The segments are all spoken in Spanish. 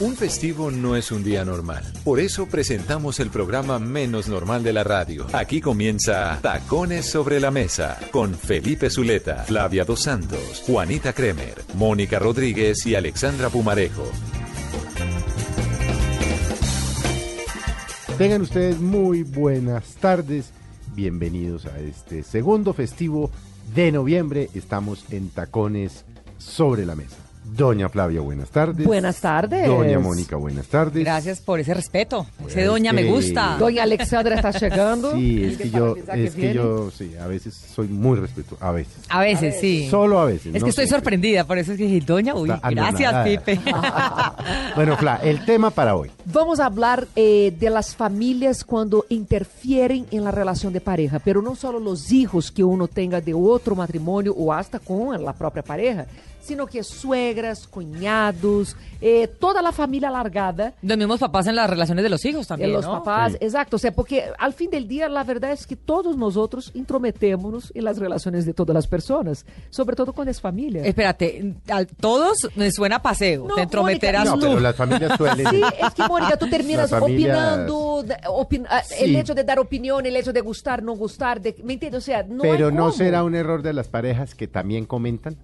Un festivo no es un día normal. Por eso presentamos el programa menos normal de la radio. Aquí comienza Tacones sobre la Mesa con Felipe Zuleta, Flavia Dos Santos, Juanita Kremer, Mónica Rodríguez y Alexandra Pumarejo. Tengan ustedes muy buenas tardes. Bienvenidos a este segundo festivo de noviembre. Estamos en Tacones sobre la Mesa. Doña Flavia, buenas tardes. Buenas tardes. Doña Mónica, buenas tardes. Gracias por ese respeto. Ese doña me gusta. Doña Alexandra está llegando. Sí, es que yo, es que yo, sí, a veces soy muy respetuoso, a veces. A veces, sí. Solo a veces. Es no que estoy siempre. sorprendida, por eso es que dije, doña, uy, Está gracias, anonadada. Pipe. Bueno, Fla, el tema para hoy. Vamos a hablar eh, de las familias cuando interfieren en la relación de pareja, pero no solo los hijos que uno tenga de otro matrimonio o hasta con la propia pareja, sino que suegras, cuñados, eh, toda la familia alargada. Los mismos papás en las relaciones de los hijos también, de los ¿no? papás, Sí. exacto, o sea, porque al fin del día la verdad es que todos nosotros intrometémonos en las relaciones de todas las personas, sobre todo con las familias. Espérate, a todos me suena paseo. No, Te entrometerás Mónica, No, pero las familias suelen. Sí, es que Mónica, tú terminas familias- opinando, opin- ah, el Sí. hecho de dar opinión, el hecho de gustar, no gustar, de, ¿me entiendes? O sea, no pero hay no cómo. será un error de las parejas que también comentan.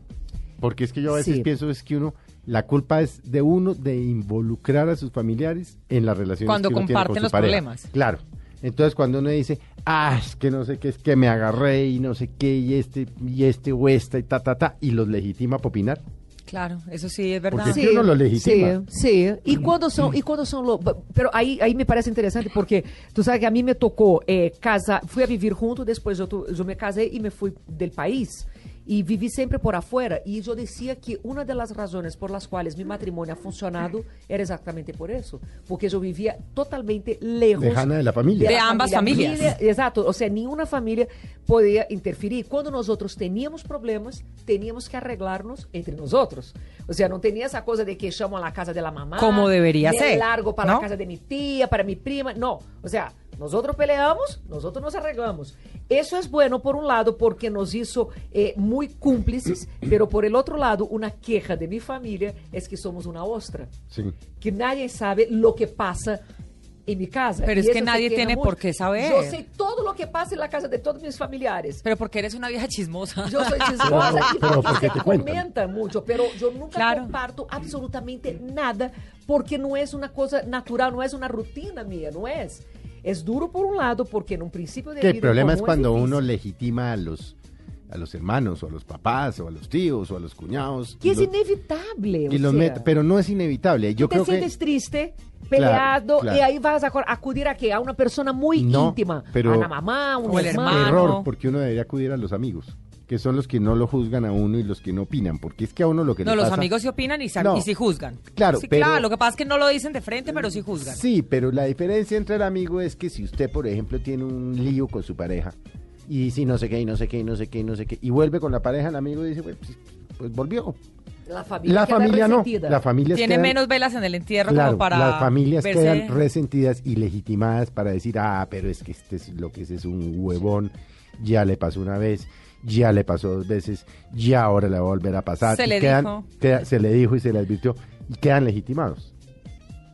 Porque es que yo a veces Sí. pienso es que uno, la culpa es de uno de involucrar a sus familiares en las relaciones Cuando que uno tiene con comparten su los problemas. Claro. Entonces cuando uno dice, ah, es que no sé qué, es que me agarré y no sé qué, y este, y este o esta, y ta, ta, ta, y los legitima para opinar. Claro, eso sí es verdad. Porque es que uno lo legitima. Sí, sí. Y cuando son, y cuando son lo- pero ahí, ahí me parece interesante porque tú sabes que a mí me tocó eh, casar, fui a vivir junto, después yo, tu- yo me casé y me fui del país. Y viví siempre por afuera. Y yo decía que una de las razones por las cuales mi matrimonio ha funcionado era exactamente por eso. Porque yo vivía totalmente lejos. Lejana de la familia. De ambas familias. Familia- Exato, o sea, ninguna familia podía interferir. Cuando nosotros teníamos problemas, teníamos que arreglarnos entre nosotros. O sea, no tenía esa cosa de que llamo a la casa de la mamá. Como debería me ser, largo para ¿no? la casa de mi tía, para mi prima. No, o sea, nosotros peleamos, nosotros nos arreglamos. Eso es bueno por un lado porque nos hizo eh, muy cúmplices, pero por el otro lado, una queja de mi familia es que somos una ostra Sí. que nadie sabe lo que pasa en mi casa. Pero Y es que nadie tiene mucho. por qué saber. Yo sé todo lo que pasa en la casa de todos mis familiares. Pero porque eres una vieja chismosa. Yo soy chismosa y Pero porque se te comenta mucho, pero yo nunca Claro. comparto absolutamente nada porque no es una cosa natural, no es una rutina mía, no es. Es duro por un lado porque en un principio de Que el problema es cuando uno legitima a los, a los hermanos, o a los papás, o a los tíos, o a los cuñados. que y es los- inevitable. o y los sea. mete- pero no es inevitable. Yo te creo que sientes triste, peleado, claro. y ahí vas a ac- acudir a qué? A una persona muy No, íntima. pero- a la mamá, a un O el hermano. hermano. error, porque uno debería acudir a los amigos, que son los que no lo juzgan a uno y los que no opinan, porque es que a uno lo que No, le los pasa- amigos sí opinan y, No. y sí juzgan. Claro, sí, pero- claro, lo que pasa es que no lo dicen de frente, pero sí juzgan. Sí, pero la diferencia entre el amigo es que si usted, por ejemplo, tiene un lío con su pareja y si no sé qué, y no sé qué, y no sé qué, y no sé qué, y vuelve con la pareja, el amigo dice, pues, pues volvió. La familia, La familia no, resentida. la familia Tiene menos velas en el entierro Claro, como para las familias verse- quedan resentidas y legitimadas para decir, ah, pero es que este es lo que es, es un huevón, ya le pasó una vez, ya le pasó dos veces, ya ahora le va a volver a pasar. Se Y le quedan- dijo. queda- se le dijo y se le advirtió y quedan legitimados.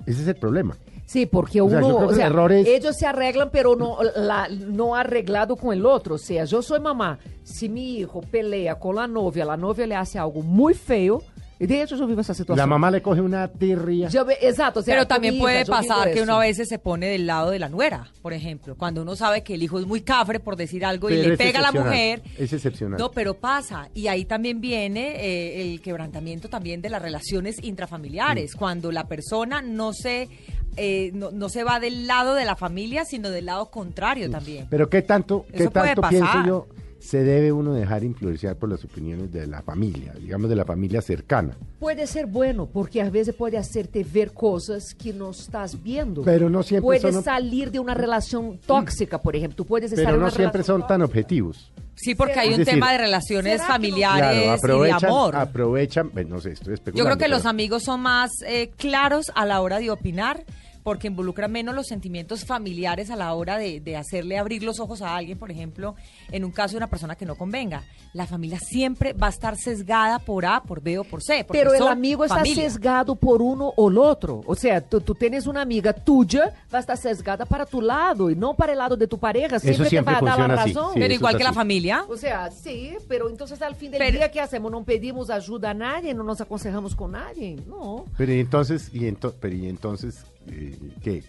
Ese es el problema. Sí, porque O sea, yo uno, creo que o sea, el error es- ellos se arreglan, pero no, la, no arreglado con el otro. O sea, yo soy mamá. Si mi hijo pelea con la novia, la novia le hace algo muy feo, de hecho yo vivo esa situación. La mamá le coge una tirria. Yo exacto, o sea, Pero también puede pasar que uno a veces se pone del lado de la nuera, por ejemplo, cuando uno sabe que el hijo es muy cafre, por decir algo, y le pega a la mujer. es excepcional. No, pero pasa. Y ahí también viene eh, el quebrantamiento también de las relaciones intrafamiliares, Mm. cuando la persona no se, eh, no, no se va del lado de la familia, sino del lado contrario también. Pero qué tanto, qué Eso tanto pienso yo se debe uno dejar influenciar por las opiniones de la familia, digamos de la familia cercana. Puede ser bueno, porque a veces puede hacerte ver cosas que no estás viendo. Pero no siempre Puedes son- salir de una relación tóxica, por ejemplo. Tú puedes estar en Pero una no siempre son tan objetivos. Sí, porque hay un decir, tema de relaciones ¿será que no- familiares Claro, y de aprovechan, amor. aprovechan, no sé, estoy Yo especulando. creo que los amigos son más eh, claros a la hora de opinar, porque involucra menos los sentimientos familiares a la hora de, de hacerle abrir los ojos a alguien, por ejemplo, en un caso de una persona que no convenga. La familia siempre va a estar sesgada por A, por B o por C. Pero el amigo está familia. sesgado por uno o el otro. O sea, tú, tú tienes una amiga tuya, va a estar sesgada para tu lado y no para el lado de tu pareja. Siempre, siempre te va a dar la funciona así, razón. sí. Pero eso igual que la así. familia. O sea, sí, pero entonces al fin del Pero- día, ¿qué hacemos? No pedimos ayuda a nadie, no nos aconsejamos con nadie. No. Pero y entonces, y, ento- pero y entonces eh, ¿qué?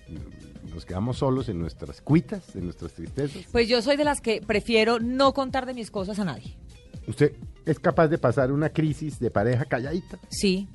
¿Nos quedamos solos en nuestras cuitas, en nuestras tristezas? Pues yo soy de las que prefiero no contar de mis cosas a nadie. ¿Usted es capaz de pasar una crisis de pareja calladita? Sí.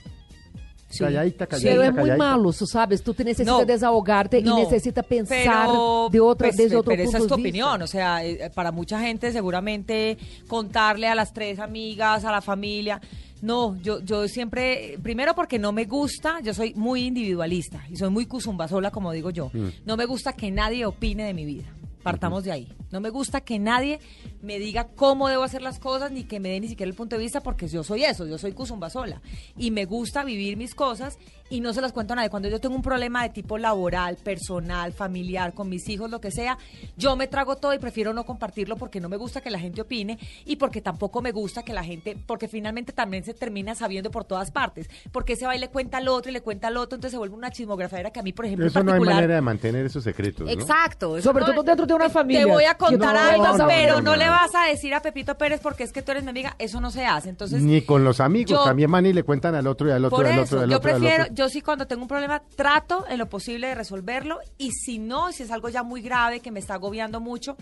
Sí. Calladita, calladita, Pero es muy malo, tú sabes, tú te necesitas No, desahogarte no, y necesitas pensar pero, de otra, pues, desde otro pero esa es tu opinión, o sea, eh, para mucha gente seguramente contarle a las tres amigas, a la familia, no, yo, yo siempre, primero porque no me gusta, yo soy muy individualista y soy muy cuzumbasola, como digo yo, Mm. no me gusta que nadie opine de mi vida. Partamos de ahí. No me gusta que nadie me diga cómo debo hacer las cosas ni que me dé ni siquiera el punto de vista porque yo soy eso, yo soy Kuzumba sola. Y me gusta vivir mis cosas y no se las cuento a nadie. Cuando yo tengo un problema de tipo laboral, personal, familiar, con mis hijos, lo que sea, yo me trago todo y prefiero no compartirlo porque no me gusta que la gente opine y porque tampoco me gusta que la gente, porque finalmente también se termina sabiendo por todas partes. Porque ese va y le cuenta al otro y le cuenta al otro, entonces se vuelve una chismografera que a mí, por ejemplo, en Eso no hay particular, manera de mantener esos secretos, ¿no? Exacto. eso Sobre no- todo dentro de una te- familia. Te voy a contar No, algo, pero no, no, no. le vas a decir a Pepito Pérez porque es que tú eres mi amiga. Eso no se hace. Entonces, Ni con los amigos, yo- también van y le cuentan al otro y al otro y al eso, otro yo prefiero, otro. Yo sí cuando tengo un problema trato en lo posible de resolverlo y si no, si es algo ya muy grave que me está agobiando mucho,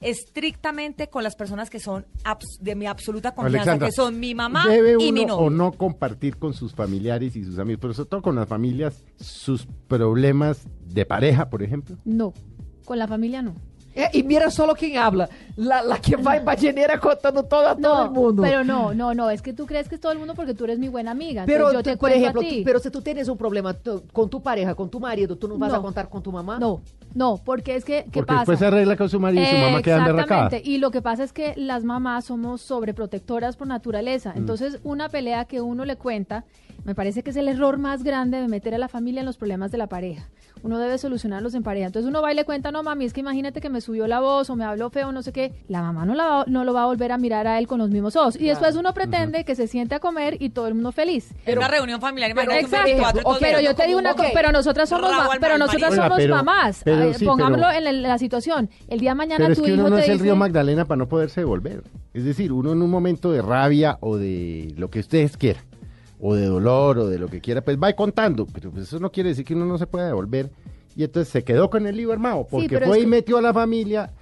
estrictamente con las personas que son de mi absoluta confianza, Alexandra, que son mi mamá ¿debe y mi novio. o no compartir con sus familiares y sus amigos, pero sobre todo con las familias, sus problemas de pareja, por ejemplo? No, con la familia no. Eh, y mira solo quién habla, la, la que va en ballenera contando todo a todo No, el mundo. pero no, no, no, es que tú crees que es todo el mundo porque tú eres mi buena amiga. Pero, yo te por a ejemplo, ti. tú- pero si tú tienes un problema tú- con tu pareja, con tu marido, ¿tú no vas a contar con tu mamá? No, no, porque es que, ¿qué Porque pasa? después se arregla con su marido y su mamá queda. Exactamente, y lo que pasa es que las mamás somos sobreprotectoras por naturaleza, Mm. entonces una pelea que uno le cuenta, me parece que es el error más grande de meter a la familia en los problemas de la pareja. Uno debe solucionarlos en pareja. Entonces uno va y le cuenta, no mami, es que imagínate que me subió la voz o me habló feo, no sé qué. La mamá no, la va- no lo va a volver a mirar a él con los mismos ojos. Y después uno pretende que se siente a comer y todo el mundo feliz. En una reunión familiar, pero- imagínate un Exacto, 24, todos pero yo te digo una un cosa, pero nosotras somos, ma- pero nosotras Oiga, somos pero- mamás. pero Sí, pongámoslo pero- en, la, en la situación. El día de mañana Pero es tu que uno no te es el río Magdalena para no poderse devolver. Es decir, uno en un momento de rabia o de lo que ustedes quieran, o de dolor o de lo que quiera, pues va contando. Pero pues eso no quiere decir que uno no se pueda devolver. Y entonces se quedó con el lío armado, porque fue es y que- metió a la familia.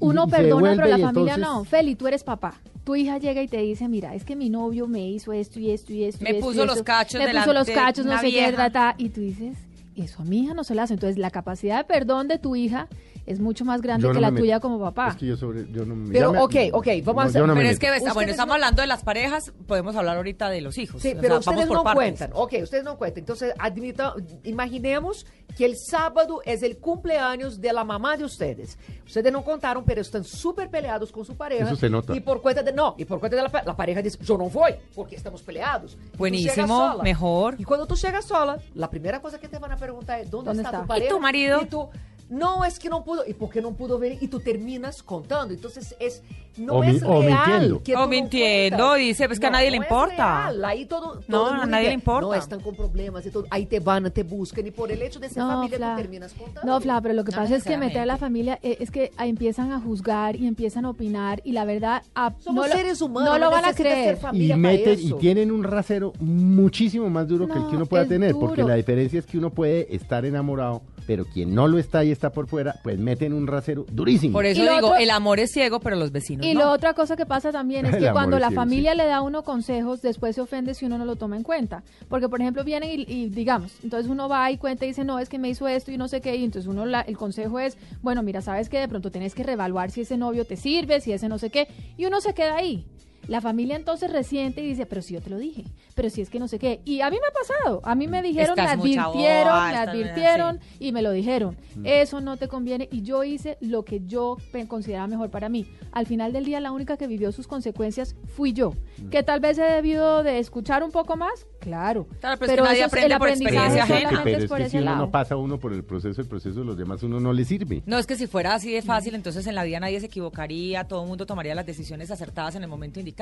y- Uno y perdona, pero la y familia entonces- no. Feli, tú eres papá. Tu hija llega y te dice, mira, es que mi novio me hizo esto y esto y esto. y Me y puso los esto. cachos Me puso los cachos, no sé qué, vieja". ta, ta. Y tú dices, eso a mi hija no se la hace. Entonces, la capacidad de perdón de tu hija es mucho más grande Yo no que la me tuya como papá. Es que yo sobre, yo no me- Pero, me- ok, ok, vamos a no, hacer- no me Pero es que, bueno, estamos no- hablando de las parejas, podemos hablar ahorita de los hijos. Sí, O sea, pero vamos ustedes no partes. cuentan. Ok, ustedes no cuentan. Entonces, admita, imaginemos que el sábado es el cumpleaños de la mamá de ustedes. Ustedes no contaron, pero están súper peleados con su pareja. Eso se nota. Y por cuenta de, no, y por cuenta de la, la pareja dice, yo no voy, porque estamos peleados. Y Buenísimo, sola. mejor. Y cuando tú llegas sola, la primera cosa que te van a preguntar es, ¿dónde, ¿Dónde está, está? tu ¿Y pareja? tu marido? Y tú, no, es que no pudo. ¿Y por qué no pudo ver? Y tú terminas contando. Entonces, es, no O mi- es o real. mintiendo. que O mintiendo, dice, pues que a nadie le no importa. real. Ahí todo, No, todo a nadie le importa. No, están con problemas y todo. Ahí te van, te buscan y por el hecho de ser No, familia Fla. tú terminas contando. No, Fla, pero lo que No pasa es que meter a la familia eh, es que empiezan a juzgar y empiezan a opinar y la verdad a- Somos no lo- seres humanos. no lo van a creer. familia y meten y tienen un rasero muchísimo más duro que el que No, uno pueda tener, porque la diferencia es que uno puede estar enamorado, pero quien no lo está y está por fuera, pues meten un rasero durísimo. Por eso Y lo digo, otro- el amor es ciego, pero los vecinos Y no. la otra cosa que pasa también es El que amor cuando es la ciego, familia sí. le da a uno consejos, después se ofende si uno no lo toma en cuenta. Porque, por ejemplo, vienen y, y digamos, entonces uno va y cuenta y dice, no, es que me hizo esto y no sé qué, y entonces uno, la- el consejo es, bueno, mira, sabes que de pronto tienes que reevaluar si ese novio te sirve, si ese no sé qué, y uno se queda ahí. La familia entonces resiente y dice, pero si yo te lo dije, pero si es que no sé qué. Y a mí me ha pasado, a mí me dijeron, Estás me advirtieron, boba, me advirtieron y me lo dijeron. Eso no te conviene y yo hice lo que yo consideraba mejor para mí. Al final del día la única que vivió sus consecuencias fui yo. Que tal vez he debido de escuchar un poco más, claro. Claro, pero es que nadie aprende el por experiencia ajena. pero es es por que ese si uno no pasa uno por el proceso, el proceso de los demás, uno no le sirve. No, es que si fuera así de fácil, entonces en la vida nadie se equivocaría, todo el mundo tomaría las decisiones acertadas en el momento indicado.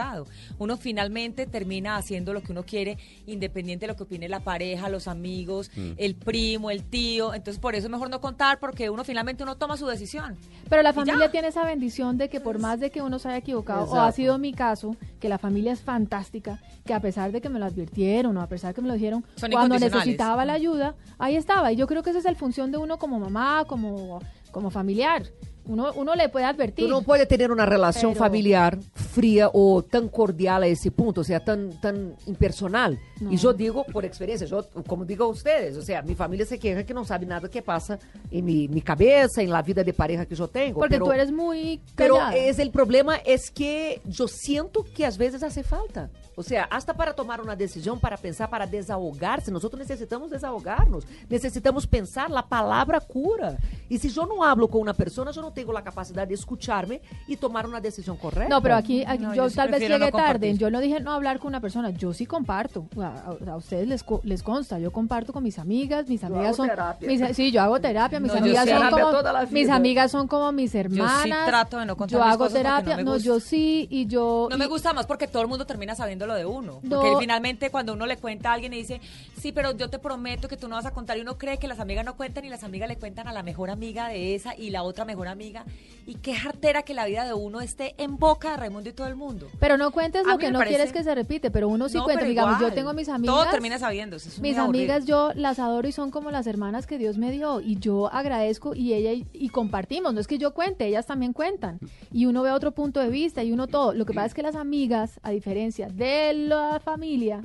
Uno finalmente termina haciendo lo que uno quiere, independiente de lo que opine la pareja, los amigos, Mm. el primo, el tío. Entonces, por eso es mejor no contar, porque uno finalmente uno toma su decisión. Pero la familia tiene esa bendición de que por más de que uno se haya equivocado, o ha sido mi caso, que la familia es fantástica, que a pesar de que me lo advirtieron o a pesar de que me lo dijeron, Son cuando necesitaba la ayuda, ahí estaba. Y yo creo que esa es la función de uno como mamá, como, como familiar. Uno, uno le puede advertir. Tú no puedes tener una relación Pero- familiar fría o tan cordial a ese punto, o sea, tan, tan impersonal. No. Y yo digo por experiencia, yo, como digo a ustedes, o sea, mi familia se queja que no sabe nada que pasa en mi, mi cabeza, en la vida de pareja que yo tengo. porque pero, tú eres muy Pero es el problema es que yo siento que a veces hace falta. O sea, hasta para tomar una decisión, para pensar, para desahogarse, nosotros necesitamos desahogarnos, necesitamos pensar, la palabra cura. Y si yo no hablo con una persona, yo no tengo la capacidad de escucharme y tomar una decisión correcta. No, pero aquí, aquí No, yo, yo sí tal vez llegué no tarde. Yo no dije no hablar con una persona. Yo sí comparto. A, a- a ustedes les, les consta. Yo comparto con mis amigas. Mis amigas hago son. terapia. mis- sí, yo hago terapia. Mis No, yo amigas sí. son Terapia como. Mis amigas son como mis hermanas. trato de no contar Yo mis hago terapia. no me yo sí. Y yo. No me y- gusta más porque todo el mundo termina sabiendo lo de uno. No. Porque finalmente cuando uno le cuenta a alguien y dice, sí, pero yo te prometo que tú no vas a contar y uno cree que las amigas no cuentan y las amigas le cuentan a la mejor amiga de esa y la otra mejor amiga. Y qué jartera que la vida de uno esté en boca de Raimundo y todo el mundo. Pero no cuentes A lo que no parece- quieres que se repite. Pero uno sí No, cuenta. Digamos, yo igual. tengo mis amigas. Todo termina sabiendo. es Mis aburrido. amigas yo las adoro y son como las hermanas que Dios me dio y yo agradezco y ella y, y compartimos, no es que yo cuente, ellas también cuentan y uno ve otro punto de vista y uno todo. Lo que pasa es que las amigas, a diferencia de la familia,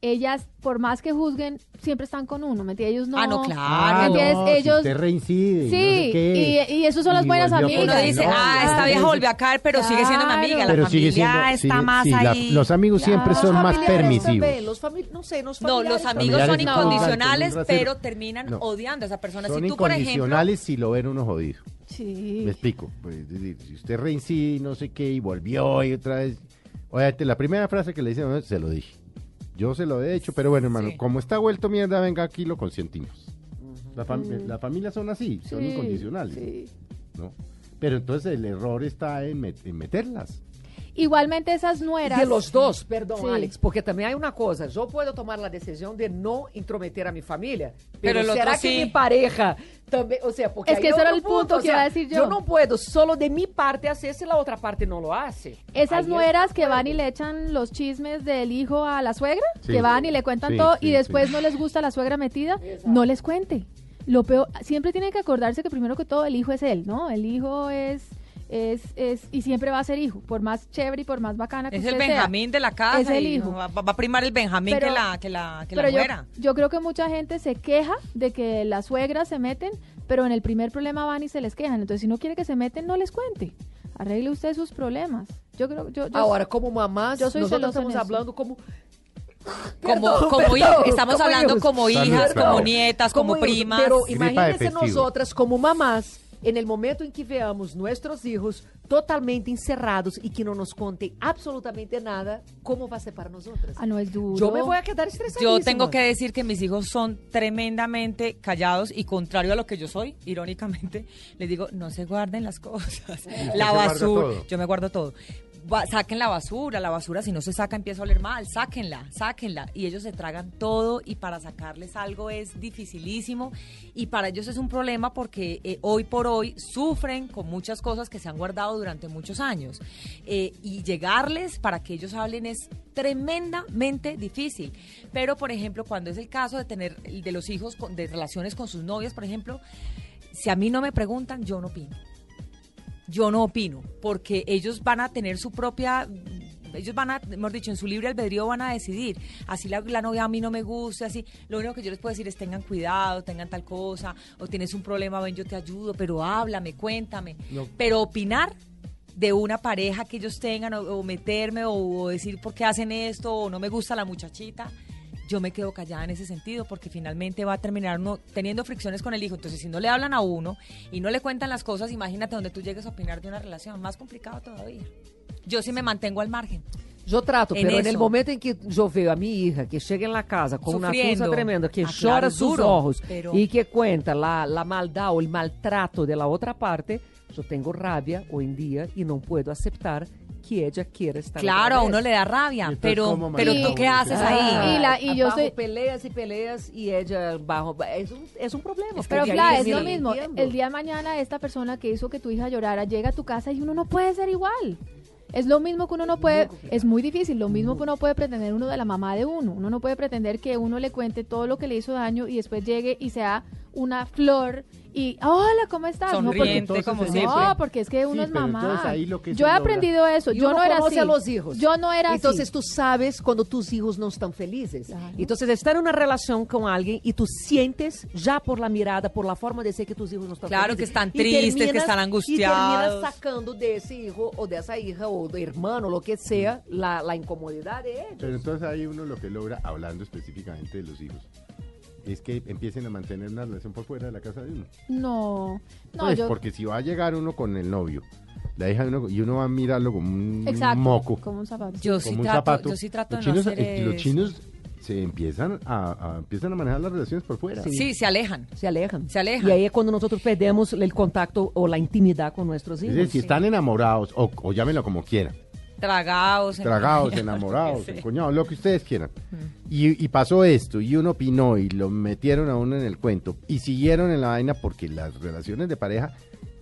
ellas por más que juzguen siempre están con uno, ¿me entiendes? Ellos no. Ah, no, claro. ¿me entiendes? no, si ellos usted reincide. Sí, no sé qué, y, y esos son las y buenas amigas. Uno dice, No, ah, esta vieja volvió a caer, pero sigue siendo mi amiga. La Pero familia sigue siendo, está sigue- más sí, la- ahí. los amigos siempre Los son más permisivos. también, los no sé, los No, los amigos Familiares son incondicionales, pero terminan No. odiando a esa persona. Son si tú, por ejemplo, incondicionales si lo ven uno jodido. Sí. Me explico. Pues, es decir, si usted reincide y no sé qué y volvió y otra vez. Oye, la primera frase que le hice "No, se lo dije. Yo se lo he hecho, pero bueno, hermano, Sí. como está vuelto mierda, venga aquí lo consentimos. La, fam- la familia son así, son Sí, incondicionales. sí. ¿no? Pero entonces el error está en, met- en meterlas. Igualmente esas nueras. De los dos, perdón, Sí. Alex, porque también hay una cosa, yo puedo tomar la decisión de no intrometer a mi familia, Pero será sí. que mi pareja también, o sea, porque Es que ese era el punto que sea, iba a decir yo. no puedo solo de mi parte hacer si la otra parte no lo hace. Esas Ahí nueras que van y le echan los chismes del hijo a la suegra, Sí. que van y le cuentan Sí, todo sí, y después sí. no les gusta la suegra metida, Exacto. no les cuente. Lo peor, siempre tienen que acordarse que primero que todo el hijo es él, ¿no? El hijo es, es, es, y siempre va a ser hijo, por más chévere y por más bacana que es el sea. Benjamín de la casa. Es el hijo. Va, va a primar el Benjamín Pero- que la, que la, que la Pero yo, muera. yo creo que mucha gente se queja de que las suegras se meten, pero en el primer problema van y se les quejan. Entonces, si no quiere que se meten, no les cuente. Arregle usted sus problemas. Yo creo, yo, yo Ahora, como mamás, Yo soy nosotros estamos eso. hablando como Como, Perdón, como perdón, estamos como hablando hijos. como hijas, claro. como nietas, como, primas. Pero imagínense nosotras como mamás, en el momento en que veamos nuestros hijos totalmente encerrados y que no nos conten absolutamente nada, ¿cómo va a ser para nosotras? Ah, no es duro. Yo me voy a quedar estresada. Yo tengo que decir que mis hijos son tremendamente callados y contrario a lo que yo soy, irónicamente, les digo, no se guarden las cosas. La basura, yo me guardo todo. Va- saquen la basura, la basura si no se saca empieza a oler mal, sáquenla, sáquenla. Y ellos se tragan todo y para sacarles algo es dificilísimo y para ellos es un problema porque eh, hoy por hoy sufren con muchas cosas que se han guardado durante muchos años. Eh, y llegarles para que ellos hablen es tremendamente difícil. Pero, por ejemplo, cuando es el caso de tener de los hijos con- de relaciones con sus novias, por ejemplo, si a mí no me preguntan, yo no opino yo no opino, porque ellos van a tener su propia, ellos van a, hemos dicho, en su libre albedrío van a decidir, así la, la novia a mí no me gusta, así, lo único que yo les puedo decir es tengan cuidado, tengan tal cosa, o tienes un problema, ven, yo te ayudo, pero háblame, cuéntame, No. pero opinar de una pareja que ellos tengan, o, o meterme, o, o decir por qué hacen esto, o no me gusta la muchachita, yo me quedo callada en ese sentido porque finalmente va a terminar uno teniendo fricciones con el hijo. Entonces, si no le hablan a uno y no le cuentan las cosas, imagínate donde tú llegues a opinar de una relación. Más complicado todavía. Yo sí me mantengo al margen. Yo trato, pero en el momento en que yo veo a mi hija que llega en la casa con una Sufriendo. tusa tremenda, que Ah, claro, chora es sus duro, ojos pero- y que cuenta la, la maldad o el maltrato de la otra parte, yo tengo rabia hoy en día y no puedo aceptar que ella quiera estar Claro, a uno le da rabia, entonces, pero, ¿cómo pero tú qué haces ahí. Y la- y yo bajo soy- peleas y peleas y ella bajo es un, es un problema. Es que Pero claro, es lo mismo. El día de mañana esta persona que hizo que tu hija llorara llega a tu casa y uno no puede ser igual. Es lo mismo que uno no puede, es muy difícil, lo mismo que uno puede pretender uno de la mamá de uno. Uno no puede pretender que uno le cuente todo lo que le hizo daño y después llegue y sea una flor y hola, ¿cómo estás? No, porque- entonces como es- siempre. No, porque es que uno Sí, es mamá. entonces ahí lo que Yo he logra- aprendido eso. Y Yo uno no era así. a los hijos. Yo no era Entonces así. tú sabes cuando tus hijos no están felices. Claro. Entonces estar en una relación con alguien y tú sientes ya por la mirada, por la forma de ser que tus hijos no están Claro, felices. que están Y tristes, que terminas- están Y angustiados. terminas sacando de ese hijo o de esa hija o de hermano, lo que sea, la, la incomodidad de ellos. Pero entonces ahí uno lo que logra, hablando específicamente de los hijos, es que empiecen a mantener una relación por fuera de la casa de uno. No, no, Pues, yo... porque si va a llegar uno con el novio, la hija de uno, y uno va a mirarlo como un Exacto, moco, como un zapato. Yo como sí un trato, zapato. yo sí trato los de no chinos, hacer eh, los chinos se empiezan a, a- empiezan a manejar las relaciones por fuera. Sí, se alejan. Se alejan. Se alejan. Y ahí es cuando nosotros perdemos el contacto o la intimidad con nuestros Es hijos. decir, si están enamorados, o, o llámenlo como quieran, Tragados. tragados, en- enamorados, encoñados, lo que ustedes quieran. Y, y pasó esto, y uno opinó, y lo metieron a uno en el cuento, y siguieron en la vaina porque las relaciones de pareja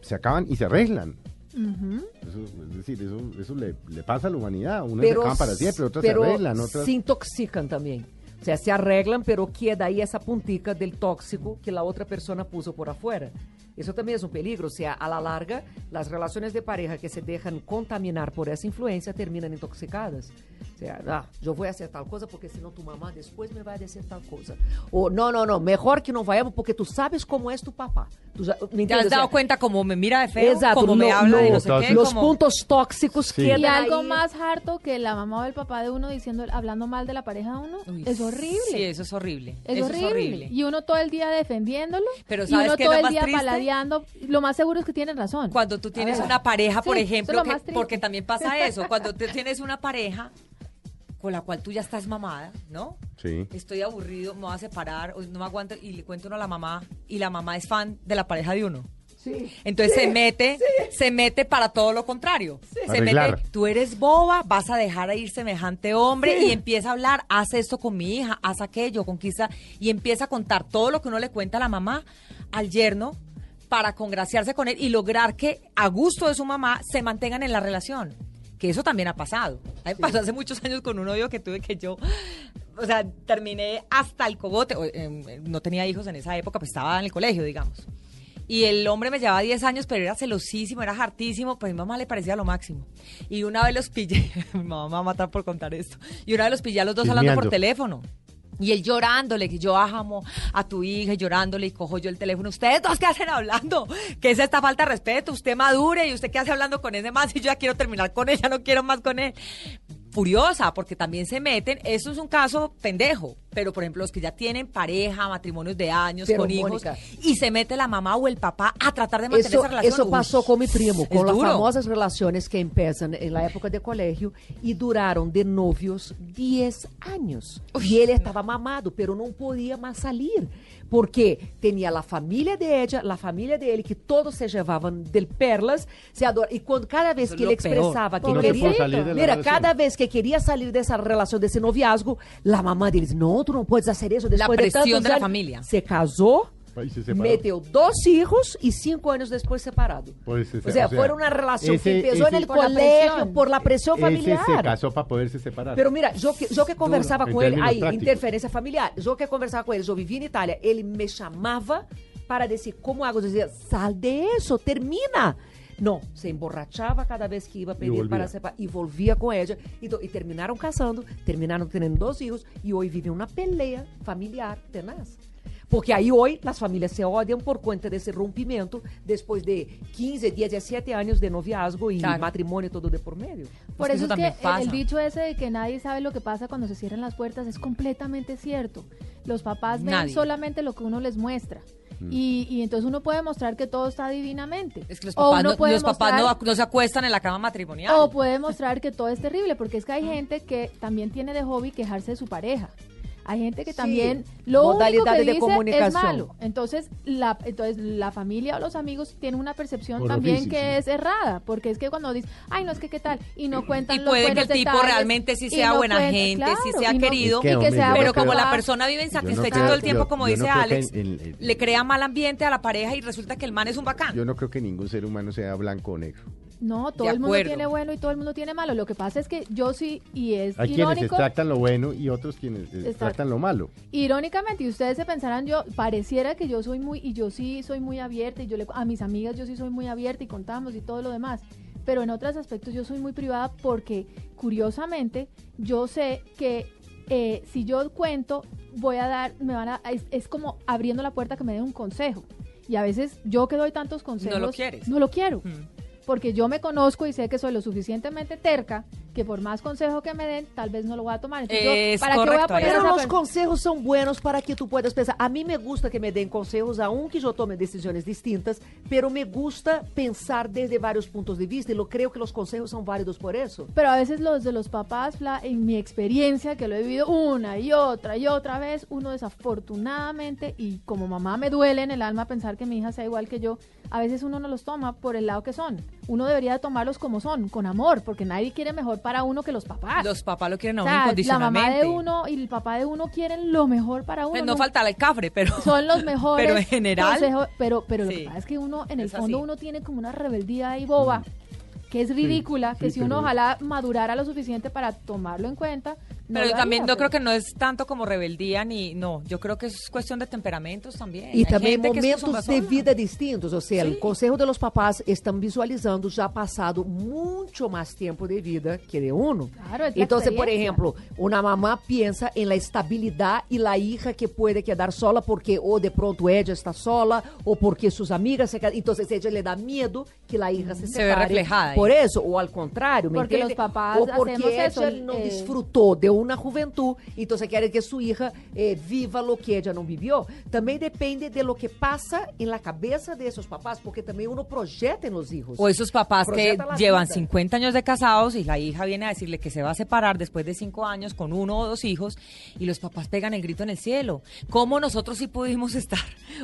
se acaban y se arreglan. Eso, es decir, eso, eso le, le pasa a la humanidad. Unas se acaban para siempre, otras pero se arreglan, otras... se intoxican también. O sea, se arreglan, pero queda ahí esa puntica del tóxico que la otra persona puso por afuera. Eso también es un peligro. O sea, a la larga, las relaciones de pareja que se dejan contaminar por esa influencia terminan intoxicadas. O sea, ah, yo voy a hacer tal cosa porque si no tu mamá después me va a decir tal cosa. O no, no, no, mejor que no vayamos porque tú sabes cómo es tu papá. Tú ¿me ¿Te has O sea, dado cuenta cómo me mira de feo? Exacto, Cómo me lo- habla de lo- no sé qué. los como- puntos tóxicos Sí. quedan Y algo ahí. más harto que la mamá o el papá de uno diciendo, hablando mal de la pareja de uno, Uy, es horrible. Sí, eso es horrible. Es eso horrible. es horrible. Y uno todo el día defendiéndolo. Pero y ¿sabes uno qué es todo lo el más día Lo más seguro es que tienen razón. Cuando tú tienes una pareja, por Sí, ejemplo, que- porque también pasa eso, cuando tú tienes una pareja con la cual tú ya estás mamada, ¿no? Sí. Estoy aburrido, me voy a separar, no me aguanto y le cuento uno a la mamá y la mamá es fan de la pareja de uno. Sí. Entonces se mete, se mete para todo lo contrario. Se Arreglar. mete, tú eres boba, vas a dejar a ir semejante hombre y empieza a hablar, haz esto con mi hija, haz aquello, conquista y empieza a contar todo lo que uno le cuenta a la mamá, al yerno, para congraciarse con él y lograr que a gusto de su mamá se mantengan en la relación. Que eso también ha pasado. A mí me pasó hace muchos años con un novio que tuve que yo, o sea, terminé hasta el cogote. o, eh, no tenía hijos en esa época, pues estaba en el colegio, digamos. Y el hombre me llevaba 10 años, pero era celosísimo, era hartísimo, pues a mi mamá le parecía lo máximo. Y una vez los pillé, mi mamá me va a matar por contar esto, y una vez los pillé a los dos hablando por teléfono. Y él llorándole, que yo amo a tu hija, llorándole, y cojo yo el teléfono. ¿Ustedes dos qué hacen hablando? ¿Qué es esta falta de respeto? Usted madure, y usted qué hace hablando con ese más, y yo ya quiero terminar con ella, no quiero más con él. Furiosa, porque también se meten, eso es un caso pendejo, pero por ejemplo los que ya tienen pareja, matrimonios de años, Pero, con hijos, Mónica, y se mete la mamá o el papá a tratar de mantener Eso, esa relación. eso Uy, pasó con mi primo, con las duro. famosas relaciones que empiezan en la época de colegio y duraron de novios 10 años. y él estaba mamado, pero no podía más salir, porque tenía la familia de ella, la familia de él, que todos se llevaban del perlas, se ador- y cuando cada vez que él lo peor. expresaba que no quería... pudo salir de la Mira, relación. cada vez que quería salir de esa relación, de ese noviazgo, la mamá de él dice, no, tú no puedes hacer eso. Después de presión tantos de la años". familia. Se casó, Ahí se. Meteu dos hijos y cinco años después separado. Pues, o sea, fue una relación ese- que empezó en ese- el Por la colegio por la presión familiar. Ese se casó para poderse separar. Pero mira, yo que, yo que conversaba En com ele, aí, prácticos. interferência familiar, eu que conversava com ele, eu vivia em Itália, ele me chamava para dizer como hago, eu dizia, sal de eso, termina. Não, se emborrachava cada vez que ia pedir para separar e volvia com ella. Então, e terminaram casando, terminaram tendo dois filhos e hoje vivem uma peleia familiar tenaz. Porque aí hoje as famílias se odiam por conta desse rompimento depois de 15, 17 anos de noviazgo e Claro. matrimônio todo de por medio. Por que eso eso es que el- pasa. el dicho ese de que nadie sabe lo que pasa cuando se cierran las puertas es completamente cierto. Los papás ven solamente lo que uno les muestra. Y, y entonces uno puede mostrar que todo está divinamente. Es que los papás, no, puede los papás no, no se acuestan en la cama matrimonial. O puede mostrar que todo es terrible, porque es que hay gente que también tiene de hobby quejarse de su pareja. Hay gente que Sí, también lo único que de dice es malo. Entonces la, entonces la familia o los amigos tienen una percepción Por también que sí. es errada, porque es que cuando dicen, ay, no es que qué tal, y no cuentan Y los puede que el tipo detalles, realmente sí sea no buena cuenta- gente, sí claro, sea y no- querido, y que hombre, sea pero como creo- la persona vive no insatisfecha todo el tiempo, yo- como yo dice que Alex, en- en- le crea mal ambiente a la pareja y resulta que el man es un bacán. Yo no creo que ningún ser humano sea blanco o negro. No, todo De el mundo acuerdo. tiene bueno y todo el mundo tiene malo. Lo que pasa es que yo sí, y es Hay quienes extractan lo bueno y otros quienes Exacto. extractan lo malo. Irónicamente, y ustedes se pensarán, yo pareciera que yo soy muy, y yo sí soy muy abierta, y yo le, a mis amigas yo sí soy muy abierta y contamos y todo lo demás, pero en otros aspectos yo soy muy privada porque, curiosamente, yo sé que eh, si yo cuento, voy a dar, me van a, es, es como abriendo la puerta que me den un consejo. Y a veces yo que doy tantos consejos, lo quieres. No lo quiero Mm. Porque yo me conozco y sé que soy lo suficientemente terca que por más consejo que me den, tal vez no lo voy a tomar. Entonces, yo, Es ¿para qué voy a correcto, poner Pero los consejos são buenos para que tu puedas pensar. A mim me gusta que me den consejos, aun que eu tome decisões distintas, pero me gusta pensar desde vários pontos de vista e eu creio que os consejos são válidos por isso. Pero a veces los de los papás, en mi experiencia, que lo he vivido una y otra y otra vez, uno desafortunadamente, y como mamá me duele en el alma pensar que mi hija sea igual que yo, a veces uno no los toma por el lado que son. Uno debería tomarlos como son, con amor, porque nadie quiere mejor para uno que los papás. Los papás lo quieren a O uno sea, la incondicionalmente. mamá de uno y el papá de uno quieren lo mejor para uno. Pues no falta el cafre, pero son los mejores. Pero en general, consejos, pero pero lo que pasa es que uno, en el fondo, así. uno tiene como una rebeldía ahí boba, que es ridícula, que sí, si uno pero- ojalá madurara lo suficiente para tomarlo en cuenta. No pero lo también no creo que no es tanto como rebeldía ni no, yo creo que es cuestión de temperamentos también. E Hay também gente que es momentos de vida distintos, ou seja, Sim. o conselho de los papás estão visualizando já passado muito mais tempo de vida que de uno. Claro, es la Então, por exemplo, uma mamá pensa em la estabilidade e la hija que pode quedar sola porque ou de pronto ella está sola ou porque sus amigas se quedan. Então, ella le dá medo que la hija se Se ve separe. reflejada ahí. Por eso, ou ao contrário, ¿me Porque los papás ou porque ella eso, não eh, desfrutou de uma juventude, então você quer que sua hija eh, viva lo que ella não viveu. Também depende de lo que passa em la cabeça de esos papás, porque também uno projeta en los hijos. O esos papás que Projeta la llevan vida. 50 años de casados y la hija viene a decirle que se va a separar después de 5 años con uno o dos hijos y los papás pegan el grito en el cielo. ¿Cómo nosotros sí pudimos estar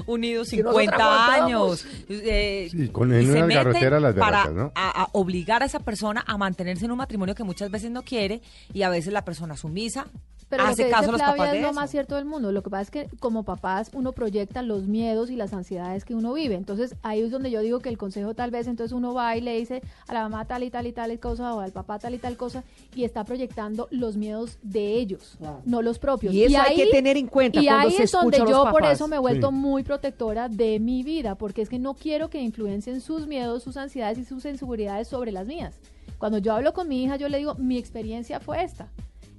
unidos Si nosotros 50 aguantamos. años? Eh, Sí, con- y en se una meten garrotera las para ¿no? a, a obligar a esa persona a mantenerse en un matrimonio que muchas veces no quiere y a veces la persona sumisa Pero lo hace que caso dice los es lo más cierto del mundo. Lo que pasa es que como papás uno proyecta los miedos y las ansiedades que uno vive. Entonces ahí es donde yo digo que el consejo tal vez entonces uno va y le dice a la mamá tal y tal y tal cosa o al papá tal y tal cosa y está proyectando los miedos de ellos, no los propios. Y eso hay que tener en cuenta y cuando ahí se es donde escucha a los yo por eso me he vuelto Sí. muy protectora de mi vida, porque es que no quiero que influencien sus miedos, sus ansiedades y sus inseguridades sobre las mías. Cuando yo hablo con mi hija, yo le digo, mi experiencia fue esta.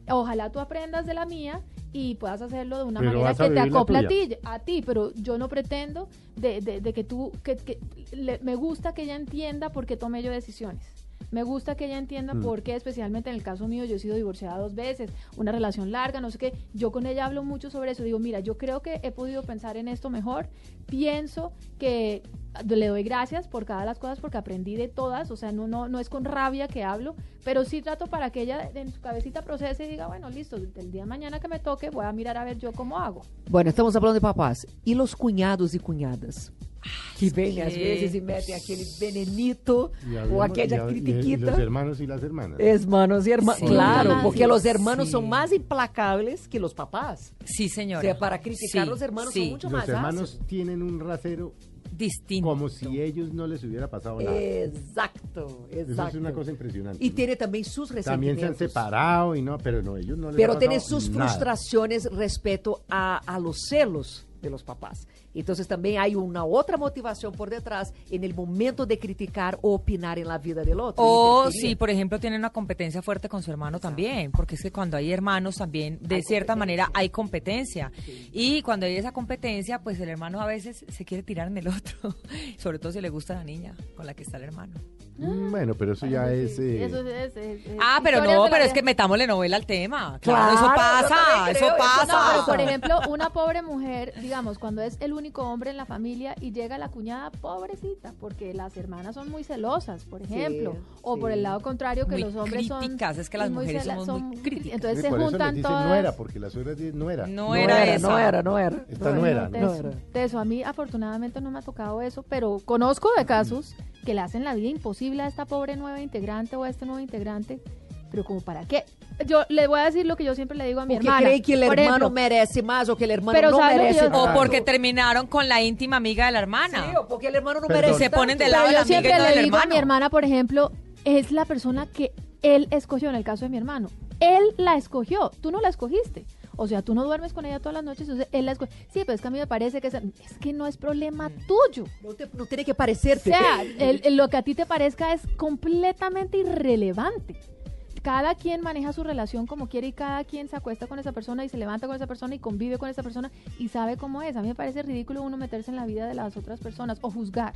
Ojalá tú aprendas de la mía y puedas hacerlo de una Pero manera que te vivir la acople a ti, a ti, pero yo no pretendo de, de- de que tú, que, que le- me gusta que ella entienda por qué tomé yo decisiones. Me gusta que ella entienda Mm. por qué, especialmente en el caso mío, yo he sido divorciada dos veces, una relación larga, no sé qué. Yo con ella hablo mucho sobre eso. Digo, mira, yo creo que he podido pensar en esto mejor. Pienso que le doy gracias por cada de las cosas porque aprendí de todas. O sea, no, no, no es con rabia que hablo, pero sí trato para que ella en su cabecita procese y diga, bueno, listo, el día de mañana que me toque voy a mirar a ver yo cómo hago. Bueno, estamos falando de papás. E los cunhados e cunhadas? Que vêm que- às vezes e metem aquele venenito Y ou aquela y- y- y critiquita. los hermanos y las hermanas. Hermanos y hermanas. Sí. Claro, Sí. porque los hermanos Sí. son más implacables que los papás. Sí, O señora. sea, para criticar Sí, los hermanos sí, son mucho los hermanos ácidos. tienen un rasero distinto. como si ellos no les hubiera pasado nada. Exacto, Eso exacto. es una cosa impresionante. Y tiene también sus También se han resentimientos. separado y no, pero no, ellos no les Pero tiene sus nada. frustraciones respecto a, a los celos de los papás. Entonces también hay una otra motivación por detrás en el momento de criticar o opinar en la vida del otro. O si, por ejemplo, tiene una competencia fuerte con su hermano también, porque es que cuando hay hermanos también, de Hay cierta manera, hay competencia. Y cuando hay esa competencia, pues el hermano a veces se quiere tirar en el otro, sobre todo si le gusta la niña con la que está el hermano. Mm, Bueno, pero eso ya es... eh, Eso es- es- es- Ah, pero historias no, de la pero es vida. que metámosle novela al tema. Claro, Claro, eso pasa, eso pasa. No, pero por ejemplo, una pobre mujer, digamos, cuando es el único hombre en la familia y llega la cuñada, pobrecita, porque las hermanas son muy celosas, por ejemplo. o por sí. el lado contrario, que Muy los hombres son. críticas, es que las mujeres cela- somos son muy cri- críticas. Entonces se por eso les juntan dicen todas. nuera, porque la suegra es nuera. No No era era, esa. no era, no era. Esta No no era. era. de, No eso, era. de eso, a mí afortunadamente no me ha tocado eso, pero conozco de casos que le hacen la vida imposible a esta pobre nueva integrante o a este nuevo integrante, pero como para qué. Yo le voy a decir lo que yo siempre le digo a mi Porque hermana. cree que el Por hermano ejemplo, merece más o que el hermano Pero no ¿sabe lo que merece yo- O porque terminaron con la íntima amiga de la hermana. Sí, o porque el hermano no Perdón. merece Se ponen del lado Pero de la yo siempre amiga y no le del digo a mi hermano. hermana, por ejemplo, es la persona que él escogió en el caso de mi hermano. Él la escogió, tú no la escogiste. O sea, tú no duermes con ella todas las noches, entonces él la. Sí, pero es que a mí me parece que es, es que no es problema tuyo. No, te- no tiene que O parecerte. sea, el- el- lo que a ti te parezca es completamente irrelevante. Cada quien maneja su relación como quiere y cada quien se acuesta con esa persona y se levanta con esa persona y convive con esa persona y sabe cómo es. A mí me parece ridículo uno meterse en la vida de las otras personas o juzgar.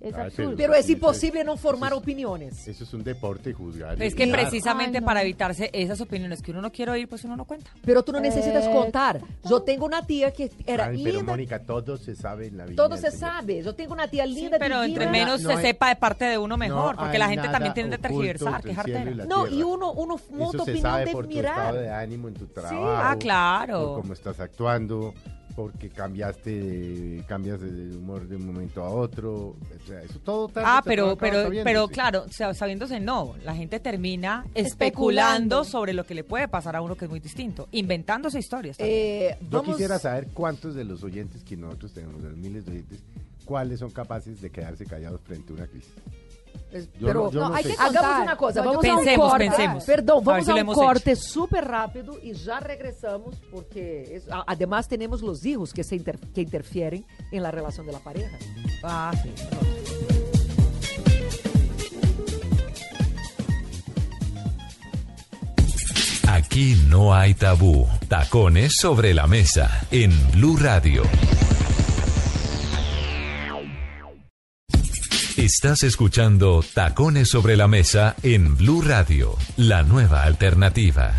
Es Ay, absurdo. Pero es Sí, imposible sí. no formar Eso es- opiniones. Eso es un deporte juzgar. Es que precisamente Ay, no. para evitarse esas opiniones que uno no quiere oír, pues uno no cuenta. Pero tú no necesitas Eh, contar. Yo tengo una tía que era Ay, pero linda. Mónica, todo se sabe en la vida. Todo se sabe. Yo tengo una tía Sí, linda, pero entre divina. menos No se hay- sepa de parte de uno mejor, No porque la gente también tiene que oculto tergiversar, entre que el cielo y jartera. la No, y uno, uno monta opinión sabe de por tu mirar. estado de ánimo en tu trabajo. Ah, claro. Por cómo estás actuando, porque cambiaste de, cambias de humor de un momento a otro. O sea, eso todo tarde Ah, pero, pero, pero claro, o sea, sabiéndose no, la gente termina especulando Especulando. sobre lo que le puede pasar a uno que es muy distinto, inventándose historias. Eh, Yo vamos- quisiera saber cuántos de los oyentes que nosotros tenemos, de los miles de oyentes, cuáles son capaces de quedarse callados frente a una crisis. Es- Yo pero no- yo No, no hay que hagamos contar. una cosa, No, yo vamos creo a un Pensemos, corte. pensemos. A vamos si a, lo un corte súper rápido y ya regresamos porque es- a- además tenemos los hijos que, se inter- que interfieren en la relación de la pareja. Ah, sí. Aquí no hay tabú. Tacones sobre la mesa en Blue Radio. Estás escuchando Tacones sobre la mesa en Blue Radio, la nueva alternativa.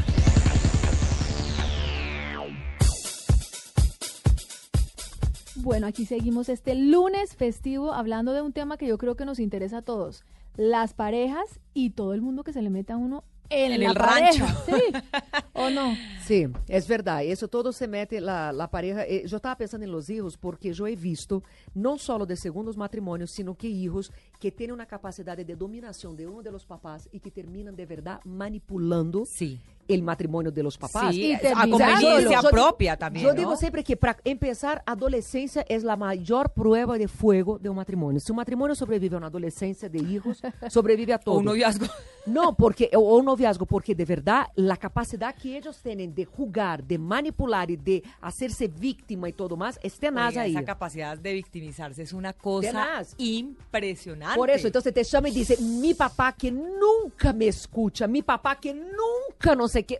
Bueno, aquí seguimos este lunes festivo hablando de un tema que yo creo que nos interesa a todos. Las parejas y todo el mundo que se le mete a uno en, En la el pareja. rancho. Sí. ¿O no? Sí, es verdad. Eso todo se mete la, la pareja. eh, Yo estaba pensando en los hijos porque yo he visto no solo de segundos matrimonios, sino que hijos que tienen una capacidad de dominación de uno de los papás y que terminan de verdad manipulando Sí. el matrimonio de los papás. Sí, Y a conveniencia Yo digo- propia también. Yo ¿no? digo siempre que para empezar, adolescencia es la mayor prueba de fuego de un matrimonio. Si un matrimonio sobrevive a una adolescencia de hijos, sobrevive a todo. O un noviazgo. No, porque, o, o un noviazgo, porque de verdad la capacidad que ellos tienen de jugar, de manipular y de hacerse víctima y todo más, es tenaz Oiga, ahí. esa capacidad de victimizarse es una cosa Tenaz. impresionante. Por eso, entonces te llama y dice, mi papá que nunca me escucha, mi papá que nunca no sé qué.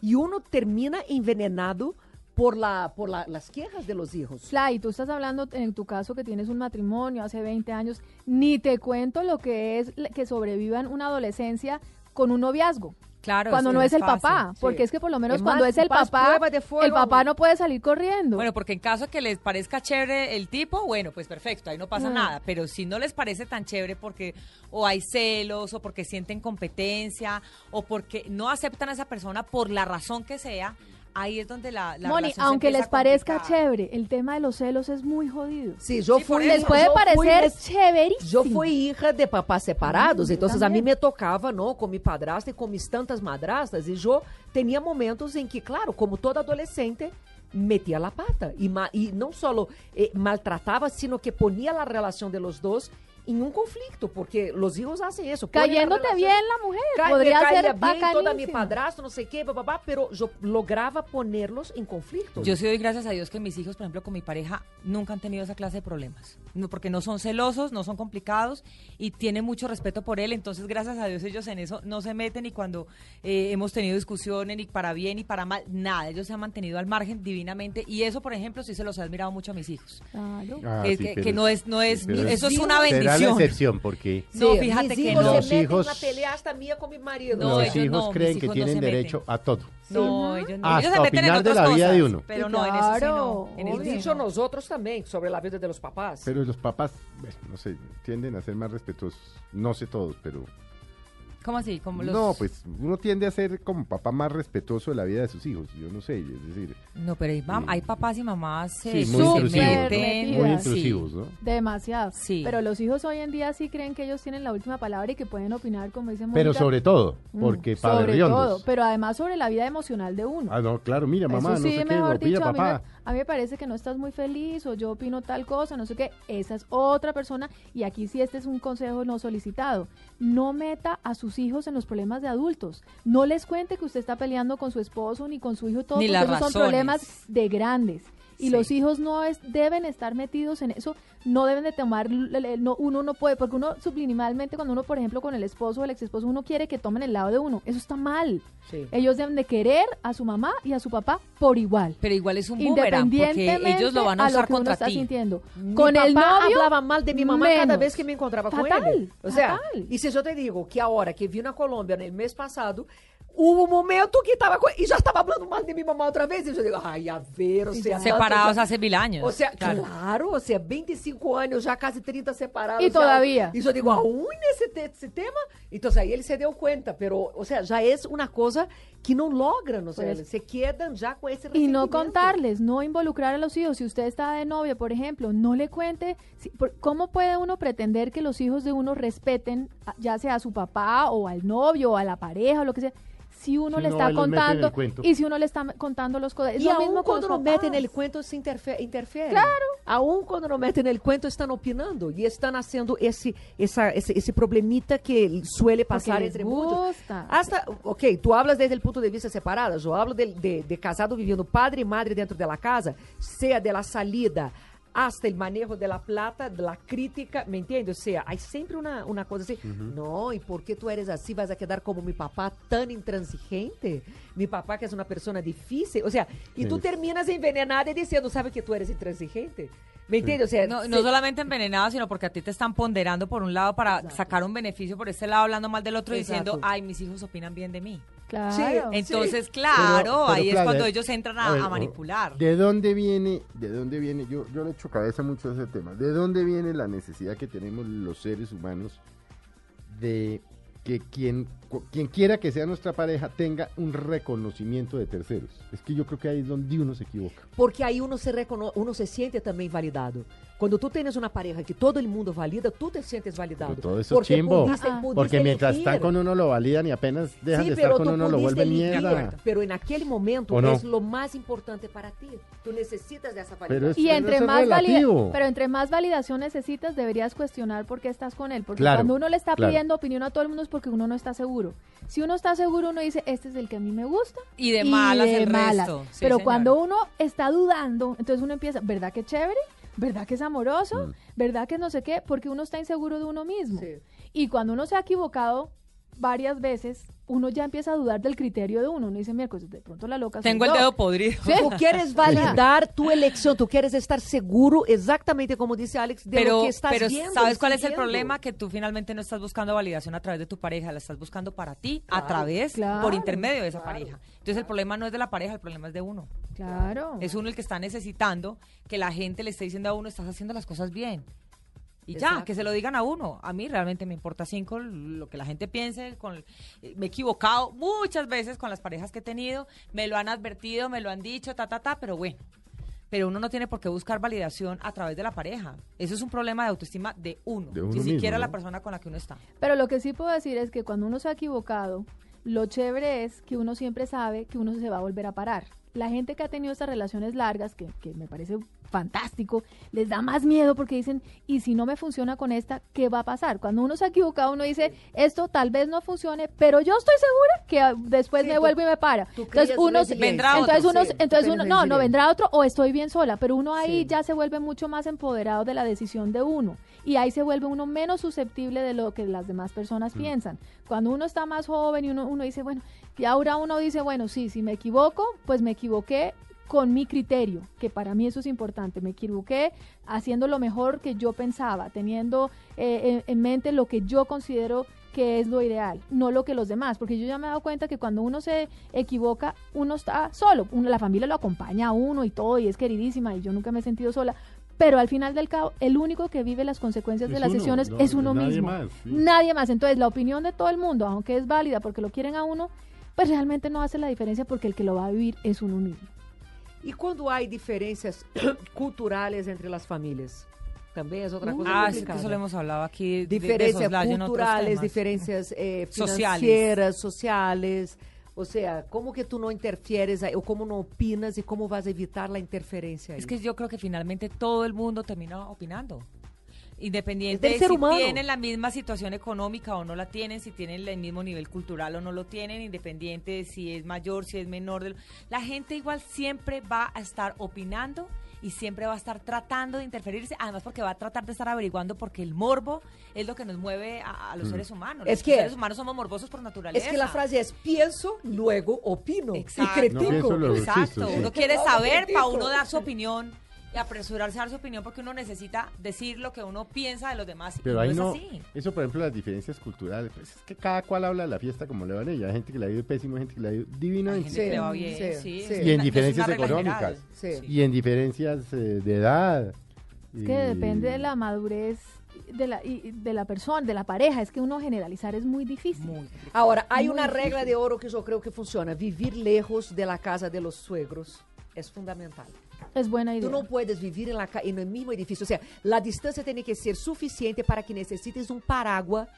Y uno termina envenenado por, la, por la- las quejas de los hijos. Fly, tú estás hablando en tu caso que tienes un matrimonio hace 20 años, ni te cuento lo que es que sobrevivan una adolescencia con un noviazgo. Claro, cuando no es el fácil. papá, sí. porque es que por lo menos Es cuando más- es el papá, fuego. el papá no puede salir corriendo. Bueno, porque en caso que les parezca chévere el tipo, bueno, pues perfecto, ahí no pasa Mm. nada. Pero si no les parece tan chévere porque o hay celos, o porque sienten competencia, o porque no aceptan a esa persona por la razón que sea, ahí es donde la, la Moni, aunque les parezca chévere, el tema de los celos es muy jodido. Sí, yo Sí, fui, eso. Les puede parecer. Yo fui hija de papás separados, Mm, entonces a mí me tocava, ¿no? Con mi padrasta y con mis tantas madrastas, y yo tenía momentos en que, claro, como toda adolescente, metía la pata y, ma- y no solo eh, maltrataba, sino que ponía la relación de los dos en un conflicto, porque los hijos hacen eso. Cayéndote bien la mujer, Ca- podría me ser bien toda mi padrastro, no sé qué, papá, pero yo lograba ponerlos en conflicto. Yo sí doy gracias a Dios que mis hijos, por ejemplo, con mi pareja, nunca han tenido esa clase de problemas. No, porque no son celosos, no son complicados y tienen mucho respeto por él. Entonces, gracias a Dios, ellos en eso no se meten y cuando eh, hemos tenido discusiones, ni para bien ni para mal, nada. Ellos se han mantenido al margen divinamente y eso, por ejemplo, sí se los he admirado mucho a mis hijos. Claro. Ah, que, sí, que- pero que no es, no es, eso es es- una será la excepción. porque No, Sí, fíjate mis que hijos no. se Los meten hijos- na pelea hasta mía con mi marido. No, los hijos no, creen que hijos tienen derecho meten. a todo. No, ellos no. Hasta ellos se meten en opinar de la vida de uno. Pero no, en eso sí claro, no. En el dicho nosotros también, sobre la vida de los papás. Pero los papás, bueno, no sé, tienden a ser más respetuosos. No sé todos, pero... ¿Cómo así? Como los... No, pues uno tiende a ser como papá más respetuoso de la vida de sus hijos. Yo no sé, es decir, No, pero hay, mam- hay papás y mamás eh, Sí, muy intrusivos, ¿no? muy intrusivos, ¿no? Demasiado. Sí. Pero los hijos hoy en día sí creen que ellos tienen la última palabra y que pueden opinar, como dice Pero Mónica. sobre todo, Mm, porque sobre padriondos. todo, pero además sobre la vida emocional de uno. Ah, no, claro, mira, mamá, Eso sí, no sé qué, mejor opina dicho, a mí, papá. me, a mí me parece que no estás muy feliz o yo opino tal cosa, no sé qué. Esa es otra persona y aquí sí este es un consejo no solicitado. No meta a sus hijos en los problemas de adultos. No les cuente que usted está peleando con su esposo ni con su hijo y todo, Ni porque las esos son problemas de grandes. Y Sí. los hijos no es, deben estar metidos en eso, no deben de tomar, no, uno no puede, porque uno subliminalmente cuando uno, por ejemplo, con el esposo o el ex esposo, uno quiere que tomen el lado de uno, eso está mal. Sí. Ellos deben de querer a su mamá y a su papá por igual. Pero igual es un boomerang, porque Independientemente ellos lo van a a usar lo que uno contra está ti. sintiendo. Mi Con el papá novio hablaba mal de mi mamá cada vez que me encontraba con Fatal, él. O sea, fatal. y si yo te digo que ahora que vine a Colombia el mes pasado, hubo un momento que estaba y ya estaba hablando mal de mi mamá otra vez. Y yo digo, ay, a ver, o sea, Separados tantos- hace mil años. O sea, claro. claro. o sea, 25 años, já quase 30 separados. E todavía. E eu digo, aún nesse te- esse tema? Então, aí ele se deu conta, pero, o sea, já é uma coisa que não logran, o sea, Pues- se quedan já com esse Y no contarles, no involucrar a los hijos. Si usted está de novia, por ejemplo, no le cuente. si- por- ¿Cómo puede uno pretender que los hijos de uno respeten, ya sea a su papá o al novio o a la pareja o lo que sea? Si uno Si le no, está meten el contando y si uno le está contando los cosas. E lo aún mismo con quando los papás. nele cuento, se interfe interfere. Claro. Aún quando não metem nele cuento, estão opinando e estão haciendo esse, essa, esse, esse problemita que suele pasar les entre muitos. Hasta, ok, tu hablas desde o ponto de vista separado, eu hablo de, de, de casado viviendo padre e madre dentro de la casa, sea de la salida hasta el manejo de la plata, de la crítica, ¿me entiendes? O sea, hay siempre una, una cosa así, no, ¿y por qué tú eres así? ¿Vas a quedar como mi papá tan intransigente? Mi papá que es una persona difícil, o sea, y Sí. tú terminas envenenada y diciendo, ¿sabe que tú eres intransigente? ¿Me entiendes? O sea, No, no solamente envenenado, sino porque a ti te están ponderando por un lado para sacar un beneficio por este lado, hablando mal del otro, Exacto. diciendo, ay, mis hijos opinan bien de mí. Claro. Entonces, Pero- claro, pero, ahí es claro, cuando eh, ellos entran a, ver, a manipular. ¿De dónde viene, de dónde viene, yo, yo le echo cabeza mucho a ese tema, ¿de dónde viene la necesidad que tenemos los seres humanos de que quien, quien quiera que sea nuestra pareja tenga un reconocimiento de terceros? Es que yo creo que ahí es donde uno se equivoca. Porque aí uno se, recono uno se siente também validado. Quando tu tienes uma pareja que todo el mundo valida, tú te sientes validado. Pero todo eso es Porque chimbo. pudiste- Ah. pudiste Porque mientras elegir. están con uno lo validan y apenas dejan Sí, de estar con uno lo vuelven elegir, mierda. Pero en aquel momento ¿O no? es lo más importante para ti. Tú necesitas de esa Pero validación. es- Y entre más valida- pero entre más validación necesitas, deberías cuestionar por qué estás con él. Porque Claro, cuando uno le está claro. pidiendo opinión a todo el mundo es porque uno no está seguro. Si uno está seguro, uno dice, este es el que a mí me gusta. Y de malas de el malas. resto. Sí, Pero señor. cuando uno está dudando, entonces uno empieza, ¿verdad que chévere? ¿Verdad que es amoroso? Mm. ¿Verdad que no sé qué? Porque uno está inseguro de uno mismo. Sí. Y cuando uno se ha equivocado varias veces, uno ya empieza a dudar del criterio de uno. Uno dice, miércoles, de pronto la loca Tengo el yo". dedo podrido. Tú quieres validar tu elección, tú quieres estar seguro, exactamente como dice Alex, de pero, lo que estás pero viendo. ¿sabes cuál es el problema? Que tú finalmente no estás buscando validación a través de tu pareja, la estás buscando para ti, a través, claro, por intermedio de esa claro. pareja. Entonces el problema no es de la pareja, el problema es de uno. Claro. Es uno el que está necesitando que la gente le esté diciendo a uno, estás haciendo las cosas bien. Y ya, que se lo digan a uno. A mí realmente me importa cinco lo que la gente piense. Con, eh, me he equivocado muchas veces con las parejas que he tenido. Me lo han advertido, me lo han dicho, ta, ta, ta, pero bueno. Pero uno no tiene por qué buscar validación a través de la pareja. Eso es un problema de autoestima de uno. De uno ni mismo, siquiera ¿no? la persona con la que uno está. Pero lo que sí puedo decir es que cuando uno se ha equivocado, lo chévere es que uno siempre sabe que uno se va a volver a parar. La gente que ha tenido estas relaciones largas, que, que me parece fantástico, les da más miedo porque dicen, y si no me funciona con esta, ¿qué va a pasar? Cuando uno se ha equivocado, uno dice, esto tal vez no funcione, pero yo estoy segura que después Sí, me tú- vuelve y me para. Entonces uno. Vendrá entonces otro, uno, sí, entonces uno, no, no vendrá otro o estoy bien sola, pero uno ahí Sí. ya se vuelve mucho más empoderado de la decisión de uno y ahí se vuelve uno menos susceptible de lo que las demás personas piensan. Cuando uno está más joven y uno, uno dice, bueno, y ahora uno dice, bueno, sí, si me equivoco, pues me equivoqué, con mi criterio, que para mí eso es importante. Me equivoqué haciendo lo mejor que yo pensaba, teniendo eh, en, en mente lo que yo considero que es lo ideal, no lo que los demás, porque yo ya me he dado cuenta que cuando uno se equivoca, uno está solo, uno, la familia lo acompaña a uno y todo, y es queridísima, y yo nunca me he sentido sola, pero al final del cabo, el único que vive las consecuencias de las uno, sesiones no, es uno nadie mismo. más, sí. Nadie más. Entonces, la opinión de todo el mundo, aunque es válida porque lo quieren a uno, pues realmente no hace la diferencia porque el que lo va a vivir es uno mismo. E quando há diferenças culturais entre as famílias? Também é outra coisa Ah, sí, que complicada. eso lo hemos hablado aquí. de- de diferencias otros culturales, diferencias eh, Sociales. financieras, sociales. O sea, como que tú no interfieres ahí, o como no opinas y cómo vas a evitar la interferencia ahí? Es que yo creo que finalmente todo el mundo termina opinando. Independiente de ser si humano. tienen la misma situación económica o no la tienen, si tienen el mismo nivel cultural o no lo tienen, independiente de si es mayor, si es menor. de lo- La gente igual siempre va a estar opinando y siempre va a estar tratando de interferirse, además porque va a tratar de estar averiguando porque el morbo es lo que nos mueve a, a los seres humanos. Es los que- seres humanos somos morbosos por naturaleza. Es que la frase es pienso, luego opino Exacto. y critico. No luego Exacto, existo, sí. uno quiere saber para uno dar su opinión y apresurarse a dar su opinión porque uno necesita decir lo que uno piensa de los demás. y Pero no ahí es no, así. eso por ejemplo las diferencias culturales, pues es que cada cual habla de la fiesta como le va a ella, hay gente que la vive pésimo, hay gente que la vive Hay divinamente. gente que le va bien, sí, sí, sí. es Y en diferencias económicas. Sí. Y en diferencias eh, de edad. Es que depende de la madurez de la, y- de la persona, de la pareja. Es que uno generalizar es muy difícil. Muy Ahora, hay Muy una difícil. regla de oro que yo creo que funciona. Vivir lejos de la casa de los suegros es fundamental. Es buena idea. Tú no puedes vivir en, la, en el mismo edificio. O sea, la distancia tiene que ser suficiente para que necesites un paraguas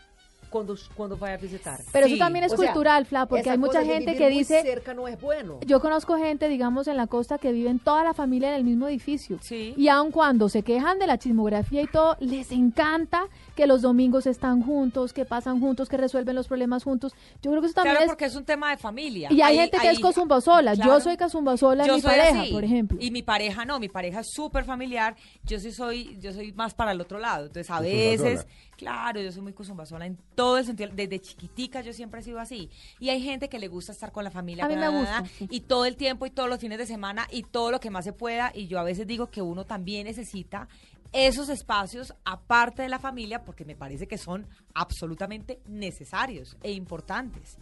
cuando, cuando vaya a visitar. Pero Sí, eso también es O sea, cultural, Fla, porque hay mucha gente que dice, cerca no es bueno. yo conozco gente, digamos, en la costa que viven toda la familia en el mismo edificio. Sí. Y aun cuando se quejan de la chismografía y todo, les encanta que los domingos están juntos, que pasan juntos, que resuelven los problemas juntos. Yo creo que eso también Claro, es... porque es un tema de familia. Y hay Ahí- gente que ahí- es cosumbosola. Claro. Yo soy cosumbosola en Yo mi pareja, así. por ejemplo. Y mi pareja no, mi pareja es súper familiar. Yo sí soy, yo soy más para el otro lado. Entonces, a veces, claro, yo soy muy cosumbasola en todo el sentido. Desde chiquitica yo siempre he sido así. Y hay gente que le gusta estar con la familia. A mí me gusta. Y todo el tiempo y todos los fines de semana y todo lo que más se pueda. Y yo a veces digo que uno también necesita esos espacios aparte de la familia porque me parece que son absolutamente necesarios e importantes.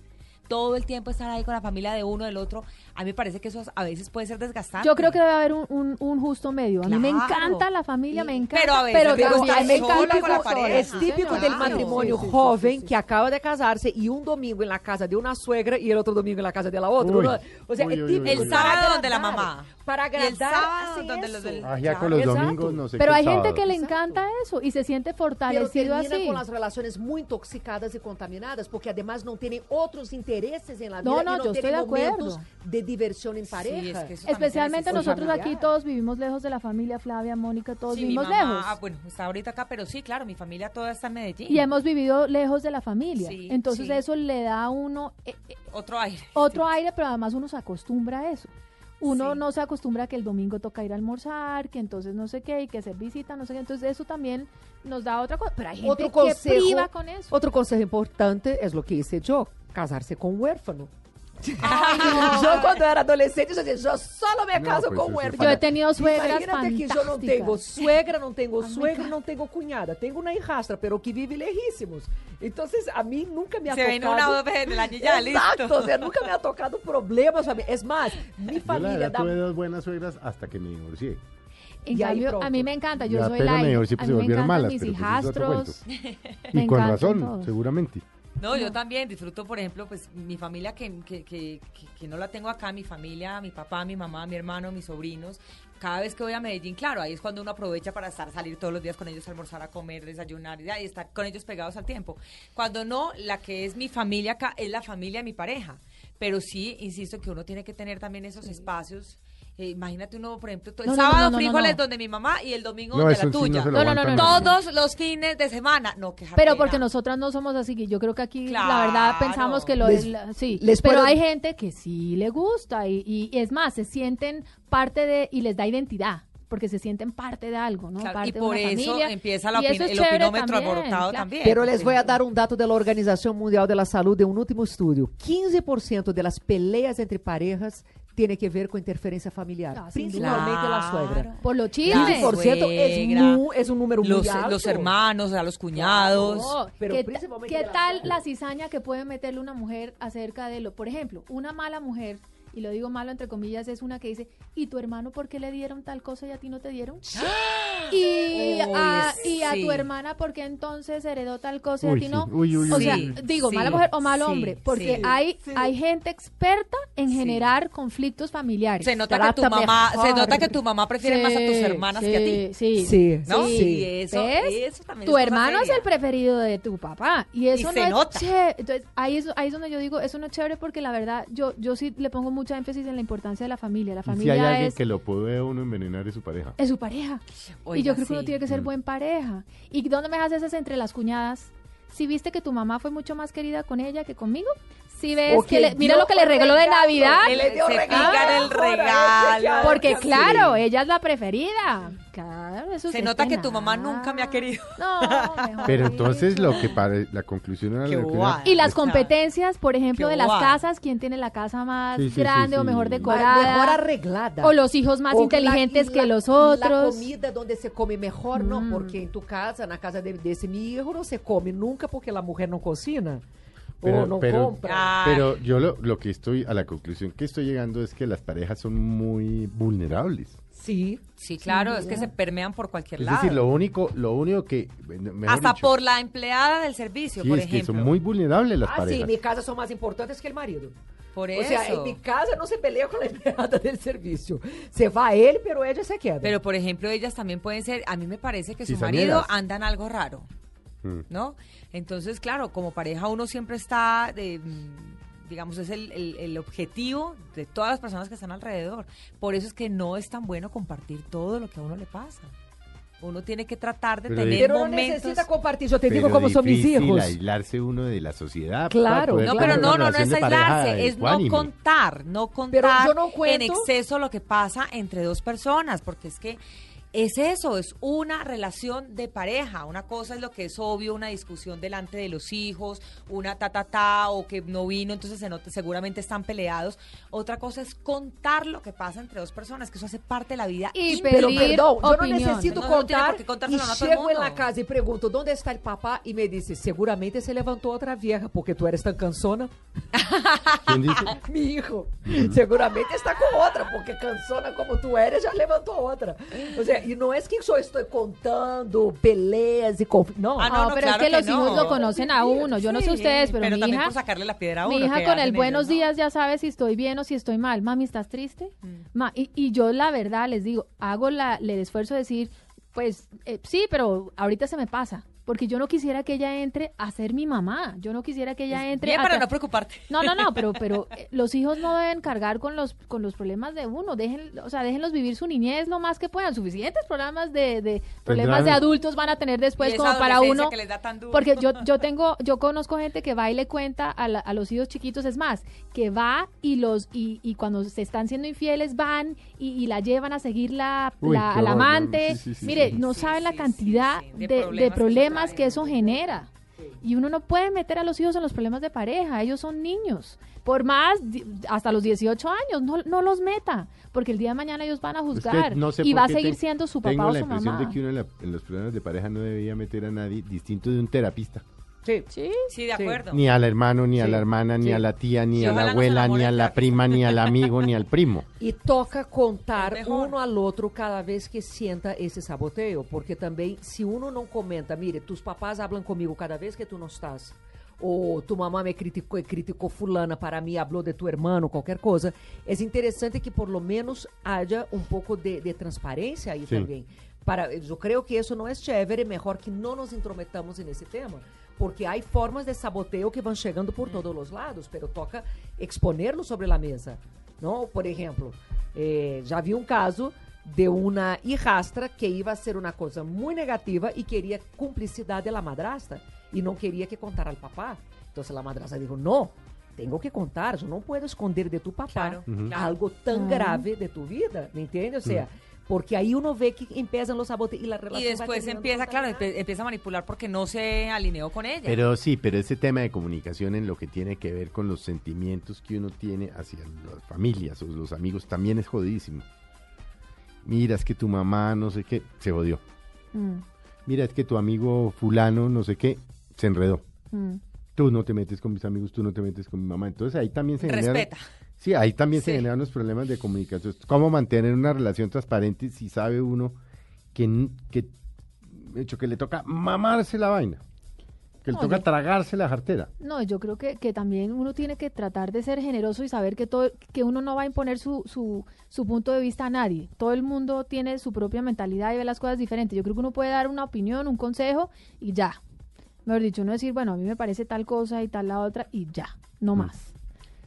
Todo el tiempo estar ahí con la familia de uno, del otro, a mí me parece que eso a veces puede ser desgastante. Yo creo que debe haber un, un- un justo medio. A mí me encanta la familia, me encanta. Pero a veces pero digo, también estar me encanta con la sola. pareja. Es típico Claro. del matrimonio Sí, sí, sí, joven sí, sí. que acaba de casarse y un domingo en la casa de una suegra y el otro domingo en la casa de la otra. Uy. O sea, Uy, es uy, El sábado donde la mamá. Para agradar. sábado hacen donde los eso. del- Ah, ya con los Exacto. domingos no sé Pero qué hay gente sábado. que le Exacto. encanta eso y se siente Pero fortalecido termina así. con las relaciones muy intoxicadas y contaminadas, porque además no tienen otros intereses en la vida No, y no, yo estoy tienen de acuerdo. momentos de diversión en pareja. es que eso también se Especialmente nosotros aquí familiar. todos vivimos lejos de la familia, Flavia, Mónica, todos Sí, mi vivimos mamá, lejos. ah, bueno, está ahorita acá, pero sí, claro, mi familia toda está en Medellín. Y hemos vivido lejos de la familia. Sí, Entonces sí. eso le da a uno eh, eh, Otro aire. otro aire, pero además uno se acostumbra a eso. Uno Sí. no se acostumbra a que el domingo toca ir a almorzar, que entonces no sé qué, y que hacer visita, no sé qué. Entonces eso también nos da otra cosa. Pero hay gente Otro que consejo, priva con eso. Otro consejo importante es lo que hice yo, casarse con un huérfano. yo cuando era adolescente, yo decía, yo solo me No, caso pues con huérfano. Yo he tenido suegras Imagínate que yo no tengo suegra, no tengo Ay, suegro, encanta. no tengo cuñada. Tengo una hijastra, pero que vive lejísimos. Entonces, a mí nunca me ha Se tocado... ven una o dos veces del año ya, Exacto, listo. o sea, nunca me ha tocado problemas. Es más, mi Yo la familia verdad da tuve dos buenas suegras hasta que me divorcié. En cambio, a mí me encanta, yo Ya soy la me divorcié, pues a se mí me encantan malas, mis pues hijastros. Y con razón, todos. seguramente. No, yo también disfruto, por ejemplo, pues mi familia que, que, que, no la tengo acá, mi familia, mi papá, mi mamá, mi hermano, mis sobrinos. Cada vez que voy a Medellín, claro, ahí es cuando uno aprovecha para estar, salir todos los días con ellos, almorzar, a comer, desayunar y estar con ellos pegados al tiempo. Cuando no, la que es mi familia acá es la familia de mi pareja. Pero sí, insisto que uno tiene que tener también esos espacios. Eh, imagínate uno, por ejemplo, el No, sábado no, no, frijoles no. donde mi mamá y el domingo No, donde la sí tuya. lo No, no, no. Todos los fines de semana. No, qué Pero porque nosotras no somos así, que yo creo que aquí la verdad pensamos que lo Les- es la- sí, les pero puedo- hay gente que sí le gusta y, y es más, se sienten parte de y les da identidad. porque se sienten parte de algo, ¿no? Claro, parte y de por una eso familia. empieza la Y opin- eso es el opinómetro también, claro. también. Pero les voy a dar un dato de la Organización Mundial de la Salud de un último estudio. 15% de las peleas entre parejas tiene que ver con interferencia familiar, Ah, principalmente la suegra. Por los chismes. 15% es, suegra, mu- es un número muy los, alto. los hermanos, o sea, los cuñados. Pero ¿Qué, qué la tal la cizaña que puede meterle una mujer acerca de lo? Por ejemplo, una mala mujer, y lo digo malo entre comillas, es una que dice, ¿y tu hermano por qué le dieron tal cosa y a ti no te dieron? Y, Uy, a, y a tu hermana por qué entonces heredó tal cosa y Uy, a ti sí. no. Uy, uy, o sea, digo, Sí, mala mujer o mal sí, hombre, porque sí. hay, hay gente experta en Sí. generar conflictos familiares. Se nota que tu mamá, se nota que tu mamá prefiere más a tus hermanas sí, que a ti. Sí, Sí, ¿No? sí. Eso, también tu es hermano es el preferido de tu papá y eso no nota. es chévere. Entonces, ahí es, ahí es donde yo digo, eso no es chévere porque la verdad, yo, yo sí le pongo mucha énfasis en la importancia de la familia. La Y si familia hay alguien es, que lo puede uno envenenar es su pareja. es su pareja. y Oiga, yo creo que uno tiene que ser Mm. buen pareja. ¿Y dónde me haces esas entre las cuñadas? Si viste que tu mamá fue mucho más querida con ella que conmigo, si ves O que que le- mira lo que le regaló de. Navidad, Él Le dio se regalo. pica el Ahora, regalo. porque Sí. claro, ella es la preferida. Claro, eso Se nota que tu mamá nunca me ha querido. No, mejor Pero entonces lo que para la conclusión era lo que. Y las competencias, por ejemplo, qué de las guay. casas, quién tiene la casa más Sí, sí, sí, grande o mejor decorada. mejor arreglada. O los hijos más O la- inteligentes que la- los La otros. comida donde se come mejor, no, Mm. porque en tu casa, na casa de, desse mi hijo, no se come nunca porque la mujer no cocina. Pero- o no pero- compra. Pero yo lo, lo que estoy, a la conclusión que estoy llegando es que las parejas son muy vulnerables. Sí. Sí, claro, es que se permean por cualquier Es lado. decir, lo único, lo único que... Hasta dicho, por la empleada del servicio, sí, por es que ejemplo. son muy vulnerables las Ah, sí, parejas. en mi casa son más importantes que el marido. Por O eso. sea, en mi casa no se pelea con la empleada del servicio. Se va él, pero ella se queda. Pero, por ejemplo, ellas también pueden ser, a mí me parece que su marido anda en algo raro, Mm. ¿no? Entonces, claro, como pareja uno siempre está, de, mm, digamos, es el, el- el objetivo de todas las personas que están alrededor. Por eso es que no es tan bueno compartir todo lo que a uno le pasa. Uno tiene que tratar de Pero tener Pero momentos... necesita compartir. Yo te Pero digo cómo son mis hijos. aislarse uno de la sociedad. Claro, No, pero no, no, no es aislarse, es no contar, no Pero contar yo no en exceso lo que pasa entre dos personas, porque es que es eso, es una relación de pareja. Una cosa es lo que es obvio, una discusión delante de los hijos, una ta ta ta o que no vino, entonces se nota, seguramente están peleados. Otra cosa es contar lo que pasa entre dos personas, que eso hace parte de la vida. Y. Pero perdón, yo no opinión. necesito No, no tiene contar por qué y a todo el llego en la casa y pregunto, ¿dónde está el papá? Y me dice, seguramente se levantó otra vieja porque tú eres tan cansona. ¿Quién dice? Mi hijo, seguramente está con otra porque cansona como tú eres, ya levantó otra. O sea, y no es que yo estoy contando peleas y conflictos. No, Ah, No, no, pero claro es que, que los hijos lo conocen a uno. Yo no sé ustedes, pero, mi también hija, por sacarle la piedra a mi uno, hija que con el buenos ellos, ¿no? días ya sabe si estoy bien o si estoy mal. Mami, ¿estás triste? Mm. Ma, y, y yo la verdad les digo, hago la, el esfuerzo de decir, pues eh, sí, pero ahorita se me pasa. Porque yo no quisiera que ella entre a ser mi mamá. Yo no quisiera que ella entre Bien a para no preocuparte. No, no, no, pero, pero eh, los hijos no deben cargar con los, con los problemas de uno. Dejen, o sea, déjenlos vivir su niñez lo más que puedan. Suficientes problemas de, de problemas Tendrán- de adultos van a tener Y después esa como para uno. que les da tan duro. Porque yo, yo tengo, yo conozco gente que va y le cuenta a, la- a los hijos chiquitos, es más, que va y los, y, y cuando se están siendo infieles van y, y la llevan a seguir la, Uy, la- qué al amante. sí, sí, sí, Mire, sí. no Sí, saben la cantidad sí, sí, de, de de problemas problemas, que eso genera. Y uno no puede meter a los hijos en los problemas de pareja, ellos son niños. Por más, hasta los 18 años, no, no los meta, porque el día de mañana ellos van a juzgar no sé y va a seguir te- siendo su Tengo papá o la su impresión mamá. de que uno en, la- en los problemas de pareja no debía meter a nadie distinto de un terapista. Sí. Sí. Sí, de acuerdo. Ni al hermano, ni a la hermana, ni sí. a la tía, ni Sí, a la no abuela, ni a la prima, ni al amigo, ni al primo. E toca contar uno al outro cada vez que sienta esse saboteio, porque também se uno não comenta, mire, tus papás hablan comigo cada vez que tu não estás, ou tu mamá me criticou, criticou fulana para mim, hablou de tu hermano, qualquer coisa, é interessante que por lo menos haja um pouco de, de transparência aí Sim. também. Para, eu creio que isso não é chévere, melhor que não nos intrometamos nesse tema, porque há formas de saboteio que vão chegando por todos os lados, pero toca exponerlo sobre a mesa. Não? Por exemplo, eh, já vi um caso de uma hijastra que ia ser uma coisa muito negativa e queria cumplicidade da madrasta e não queria que contara ao papá. Então a madrasta disse, não, tenho que contar, eu não posso esconder de tu papá Claro, claro. algo tão Uhum. grave de tu vida, me entende? Ou seja, Porque ahí uno ve que empiezan los sabotes y la relación Y después empieza, claro, empieza a manipular porque no se alineó con ella. Pero sí, pero ese tema de comunicación en lo que tiene que ver con los sentimientos que uno tiene hacia las familias o los amigos también es jodidísimo. Mira, es que tu mamá no sé qué, se jodió. Mm, Mira, es que tu amigo fulano no sé qué, se enredó. mm. Tú no te metes con mis amigos, tú no te metes con mi mamá. Entonces ahí también se. Respeta. Sí, ahí también se generan los problemas de comunicación. ¿Cómo mantener una relación transparente si sabe uno que, que, hecho, que le toca mamarse la vaina? Que le No, toca yo- tragarse la jartera. No, yo creo que, que también uno tiene que tratar de ser generoso y saber que todo, que uno no va a imponer su, su, su punto de vista a nadie. Todo el mundo tiene su propia mentalidad y ve las cosas diferentes. Yo creo que uno puede dar una opinión, un consejo y ya. Mejor dicho, uno decir, bueno, a mí me parece tal cosa y tal la otra y ya, no más.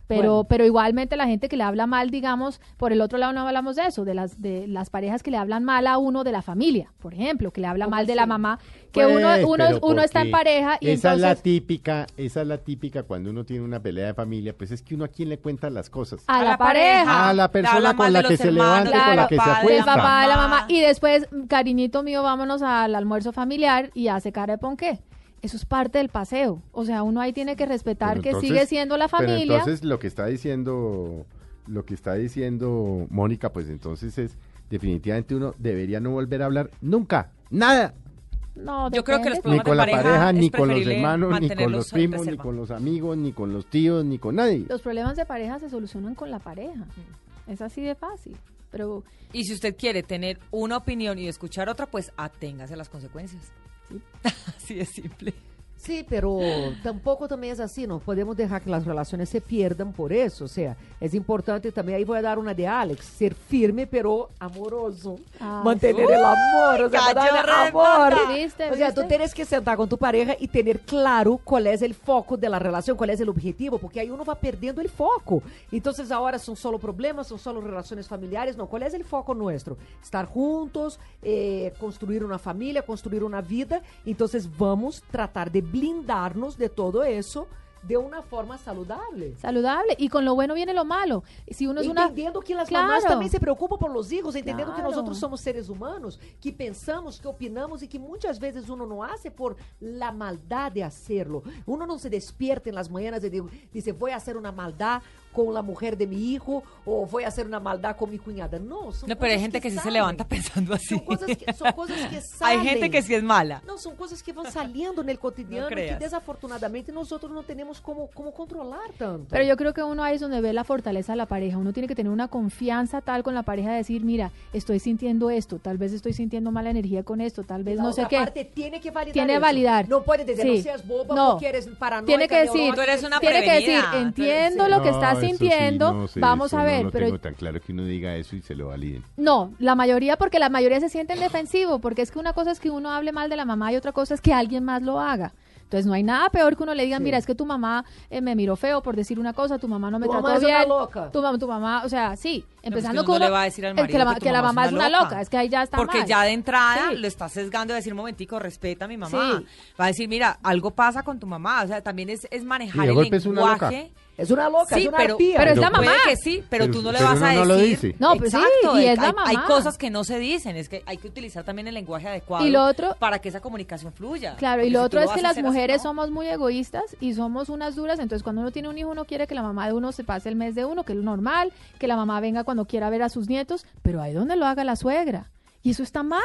Pero, Bueno. pero igualmente la gente que le habla mal, digamos, por el otro lado no hablamos de eso, de las, de las parejas que le hablan mal a uno de la familia, por ejemplo, que le habla ¿Cómo mal de la mamá, que Pues, uno, uno, uno está en pareja y esa es la típica, esa es la típica cuando uno tiene una pelea de familia, pues es que uno a quién le cuenta las cosas. a, la, pareja. A la persona con la que se levanta con la que se papá, de del acuesta. papá, de la Mamá. mamá. Y después, cariñito mío, vámonos al almuerzo familiar y hace cara de ponqué. Eso es parte del paseo. O sea, uno ahí tiene que respetar Pero que entonces- sigue siendo la pero familia. entonces lo que está diciendo, lo que está diciendo Mónica, pues entonces es definitivamente uno debería no volver a hablar nunca, nada, no, Yo creo que los depende. ni problemas con de la pareja pareja, ni con los hermanos, ni con los primos, ni con los amigos, ni con los tíos, ni con nadie. Los problemas de pareja se solucionan con la pareja. Es así de fácil. Pero Y si usted quiere tener una opinión y escuchar otra, pues aténgase a las consecuencias. Así de simple. Sí, pero tampoco también es así, no podemos dejar que las relaciones se pierdan por eso, o sea, es importante también, ahí voy a dar una de Alex, ser firme pero amoroso, Ah, mantener el amor, o sea, Uy, cállate, amor. ¿Viste, O sea, tú viste? tienes que sentar con tu pareja y tener claro cuál es el foco de la relación, cuál es el objetivo, porque ahí uno va perdiendo el foco. Entonces ahora son solo problemas, son solo relaciones familiares, no, ¿cuál es el foco nuestro? Estar juntos, eh, construir una familia, construir una vida. Entonces vamos a tratar de blindarnos de todo eso de una forma saludable. saludable. Y con lo bueno viene lo malo. Si uno es una... Entendiendo que las Claro. mamás también se preocupam por los hijos, entendendo que nosotros somos seres humanos, que pensamos, que opinamos y que muchas veces uno no hace por la maldad de hacerlo. Uno no se despierta en las mañanas y dice, voy a hacer una maldad con la mujer de mi hijo o voy a hacer una maldad con mi cuñada. No, son No, pero hay cosas gente que, sí se levanta pensando así. Son cosas que, son cosas que Hay salen. gente que sí es mala. No, son cosas que van saliendo en el cotidiano No y que desafortunadamente nosotros no tenemos como, como controlar tanto. Pero yo creo que uno ahí es donde ve la fortaleza de la pareja. Uno tiene que tener una confianza tal con la pareja de decir, mira, estoy sintiendo esto, tal vez estoy sintiendo mala energía con esto, tal vez La no sé qué. parte tiene que validar Tiene eso. validar. No puede decir, Sí. no seas boba No. porque eres paranoica. Tiene que decir. Tú eres una tiene que decir, entiendo sí. lo que No, estás sí, sintiendo, no sé, vamos eso a no ver, lo pero tengo tan claro que uno diga eso y se lo validen. No, la mayoría, porque la mayoría se sienten defensivo, porque es que una cosa es que uno hable mal de la mamá y otra cosa es que alguien más lo haga. Entonces no hay nada peor que uno le diga, mira, es que tu mamá eh, me miró feo por decir una cosa, tu mamá no me Tu trató mamá es una bien. loca. Tu, mam- tu mamá, o sea, sí, empezando uno con no le uno- va a decir al es que marido la, que tu que la mamá es una loca. es que ahí ya está Porque mal. ya de entrada Sí. lo está sesgando de decir, un momentico, respeta a mi mamá. Sí. Va a decir, mira, algo pasa con tu mamá. O sea, también es, es manejar el golpe es una loca. lenguaje. Es una loca, Sí, es una pero, arpía. pero es la puede mamá. que sí, pero, Pero- tú no le pero vas a uno no lo decir. dice. No, pues sí, y hay- es la hay, hay mamá. cosas que no se dicen, es que hay que utilizar también el lenguaje adecuado Y lo otro- para que esa comunicación fluya. Claro, Porque y lo si otro es que las así, mujeres ¿no? somos muy egoístas y somos unas duras, entonces cuando uno tiene un hijo uno quiere que la mamá de uno se pase el mes de uno, que es lo normal, que la mamá venga cuando quiera ver a sus nietos, pero ahí donde lo haga la suegra. Y eso está mal,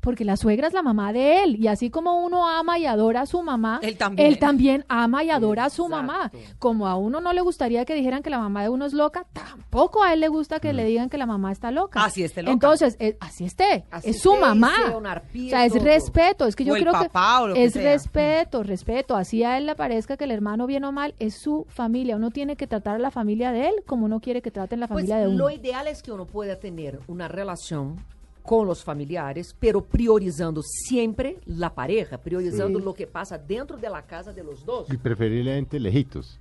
porque la suegra es la mamá de él. Y así como uno ama y adora a su mamá, Él también. él también ama y adora a su mamá. Como a uno no le gustaría que dijeran que la mamá de uno es loca, tampoco a él le gusta que le digan que la mamá está loca. Así esté loca. Entonces, eh, así esté. Así es su mamá. arpía o sea, es todo. respeto. Es que yo O el creo papá o lo que es sea. respeto, respeto. Así a él le parezca que el hermano bien o mal es su familia. Uno tiene que tratar a la familia de él como uno quiere que traten la Pues familia de uno. lo ideal es que uno pueda tener una relación con los familiares, pero priorizando siempre la pareja, priorizando Sí. lo que pasa dentro de la casa de los dos. Y preferiblemente lejitos.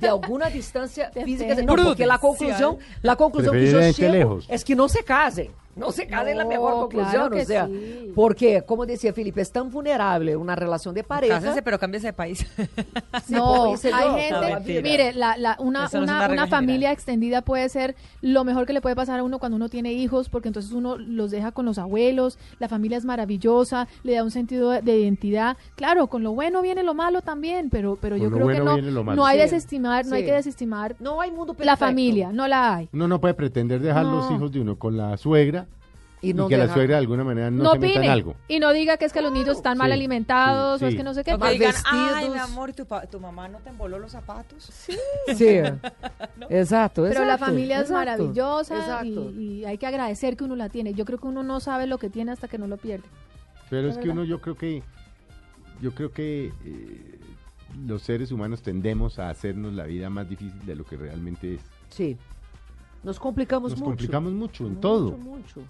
De alguna distancia Depende. física. No, porque la conclusión, la conclusión que yo llego lejos. es que no se casen. No se casa en la mejor conclusión, claro que o sea, sí. porque, como decía Felipe, es tan vulnerable una relación de pareja. Cásense, pero cámbiese de país. No, hay gente, mire, la, la- una, una, una familia general. extendida puede ser lo mejor que le puede pasar a uno cuando uno tiene hijos, porque entonces uno los deja con los abuelos, la familia es maravillosa, le da un sentido de, de identidad. Claro, con lo bueno viene lo malo también, pero, pero Con yo creo que no, no hay Sí, desestimar, no hay que desestimar No hay mundo perfecto. la familia, no la hay. Uno no puede pretender dejar los hijos de uno con la suegra y, Y no que la suegra de alguna manera no, No, se meta en opine algo. y no diga que es que los niños están mal sí, alimentados sí, o es sí. que no sé qué. O que Mal digan, vestidos. ay, mi amor, ¿y tu, tu mamá no te emboló los zapatos? Sí, exacto. Pero la exacto, familia es maravillosa y, Exacto. y hay que agradecer que uno la tiene. Yo creo que uno no sabe lo que tiene hasta que no lo pierde. Pero es que verdad. uno, yo creo que, yo creo que eh, los seres humanos tendemos a hacernos la vida más difícil de lo que realmente es. Sí. Nos complicamos Nos mucho. complicamos mucho en Mucho, todo. mucho.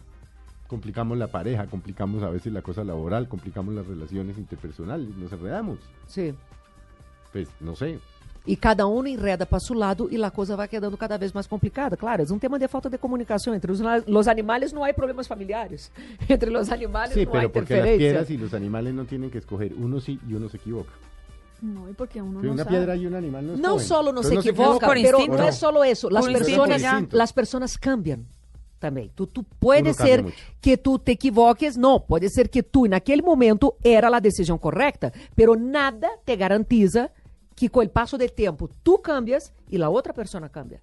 Complicamos la pareja, complicamos a veces la cosa laboral, complicamos las relaciones interpersonales, nos enredamos. Sí. Pues no sé, E cada um enreda para su lado e a coisa vai quedando cada vez mais complicada. Claro, é um tema de falta de comunicação. Entre os, los animales não há problemas familiares. Entre los animales sí, não há pero porque las interferência. piedras y los animales no tienen que escoger, uno sí y uno se equivoca. No, y porque uno Si no una sabe. piedra y un animal no Não escogen. solo no Entonces se no equivoca, Por pero no es solo eso. Las instinto personas, las personas cambian também. Tu, tu pode Uno cambia ser mucho. que tu te equivoques, não. Pode ser que tu, naquele momento, era a decisão correta, pero nada te garantiza que com o passo do tempo tu cambias e a outra pessoa cambia.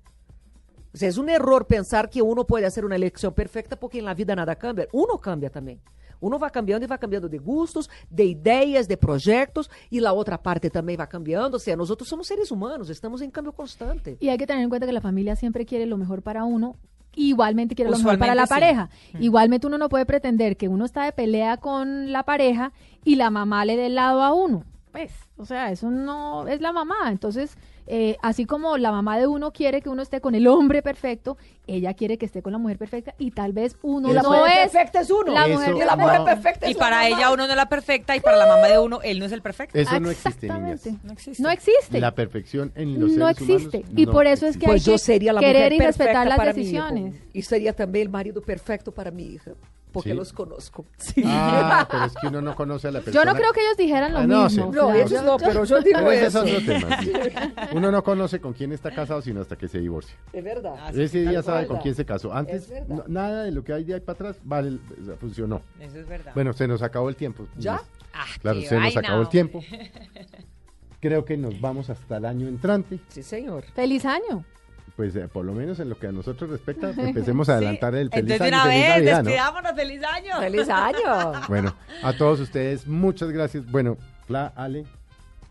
O sea, es un error pensar que uno puede hacer una elección perfecta porque en la vida nada cambia. Uno cambia también. Uno va cambiando y va cambiando de gustos, de ideas, de proyectos y la otra parte también va cambiando. O sea, nosotros somos seres humanos, estamos en cambio constante. Y hay que tener en cuenta que la familia siempre quiere lo mejor para uno. Igualmente quiere lo mejor para la sí. pareja. Igualmente uno no puede pretender que uno está de pelea con la pareja y la mamá le dé el lado a uno. Pues, o sea, eso no es la mamá. Entonces, eh, así como la mamá de uno quiere que uno esté con el hombre perfecto, ella quiere que esté con la mujer perfecta y tal vez uno la no mujer es perfecta es uno. la Eso mujer Y la mujer no. perfecta es Y para mamá. ella uno no es la perfecta y para la mamá de uno él no es el perfecto. Eso no existe, niñas. Exactamente. No existe. No existe. La perfección en los No seres existe. humanos y no por eso es que Pues hay yo que sería la querer mujer y respetar las decisiones. Y sería también el marido perfecto para mi hija, porque Sí. los conozco. Sí. Ah, pero es que uno no conoce a la Yo persona. no creo que ellos dijeran lo Ah, no, mismo. sí. No, ellos no, pero yo digo Pero ese es eso. otro tema. sí. Uno no conoce con quién está casado sino hasta que se divorcia. Es verdad. Ese día sabe con quién se casó. Antes, no- nada de lo que hay de ahí para atrás vale, funcionó. Eso es verdad. Bueno, se nos acabó el tiempo. ¿Ya? Ah, Claro, se nos acabó el tiempo. Creo que nos vamos hasta el año entrante. Sí, señor. Feliz año. Pues eh, por lo menos en lo que a nosotros respecta, empecemos a adelantar el feliz Entonces, de año, una feliz vez, Navidad, ¿no? despidámonos, feliz año. Feliz año. Bueno, a todos ustedes, muchas gracias. Bueno, Fla, Ale,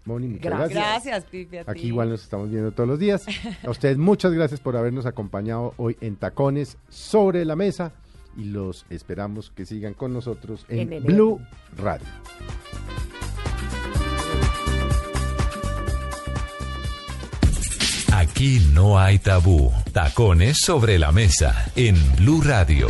Moni, muchas Gracias. gracias. A ti. Aquí igual nos estamos viendo todos los días. A ustedes muchas gracias por habernos acompañado hoy en Tacones sobre la mesa y los esperamos que sigan con nosotros en. Blue Radio. Aquí no hay tabú. Tacones sobre la mesa en Blue Radio.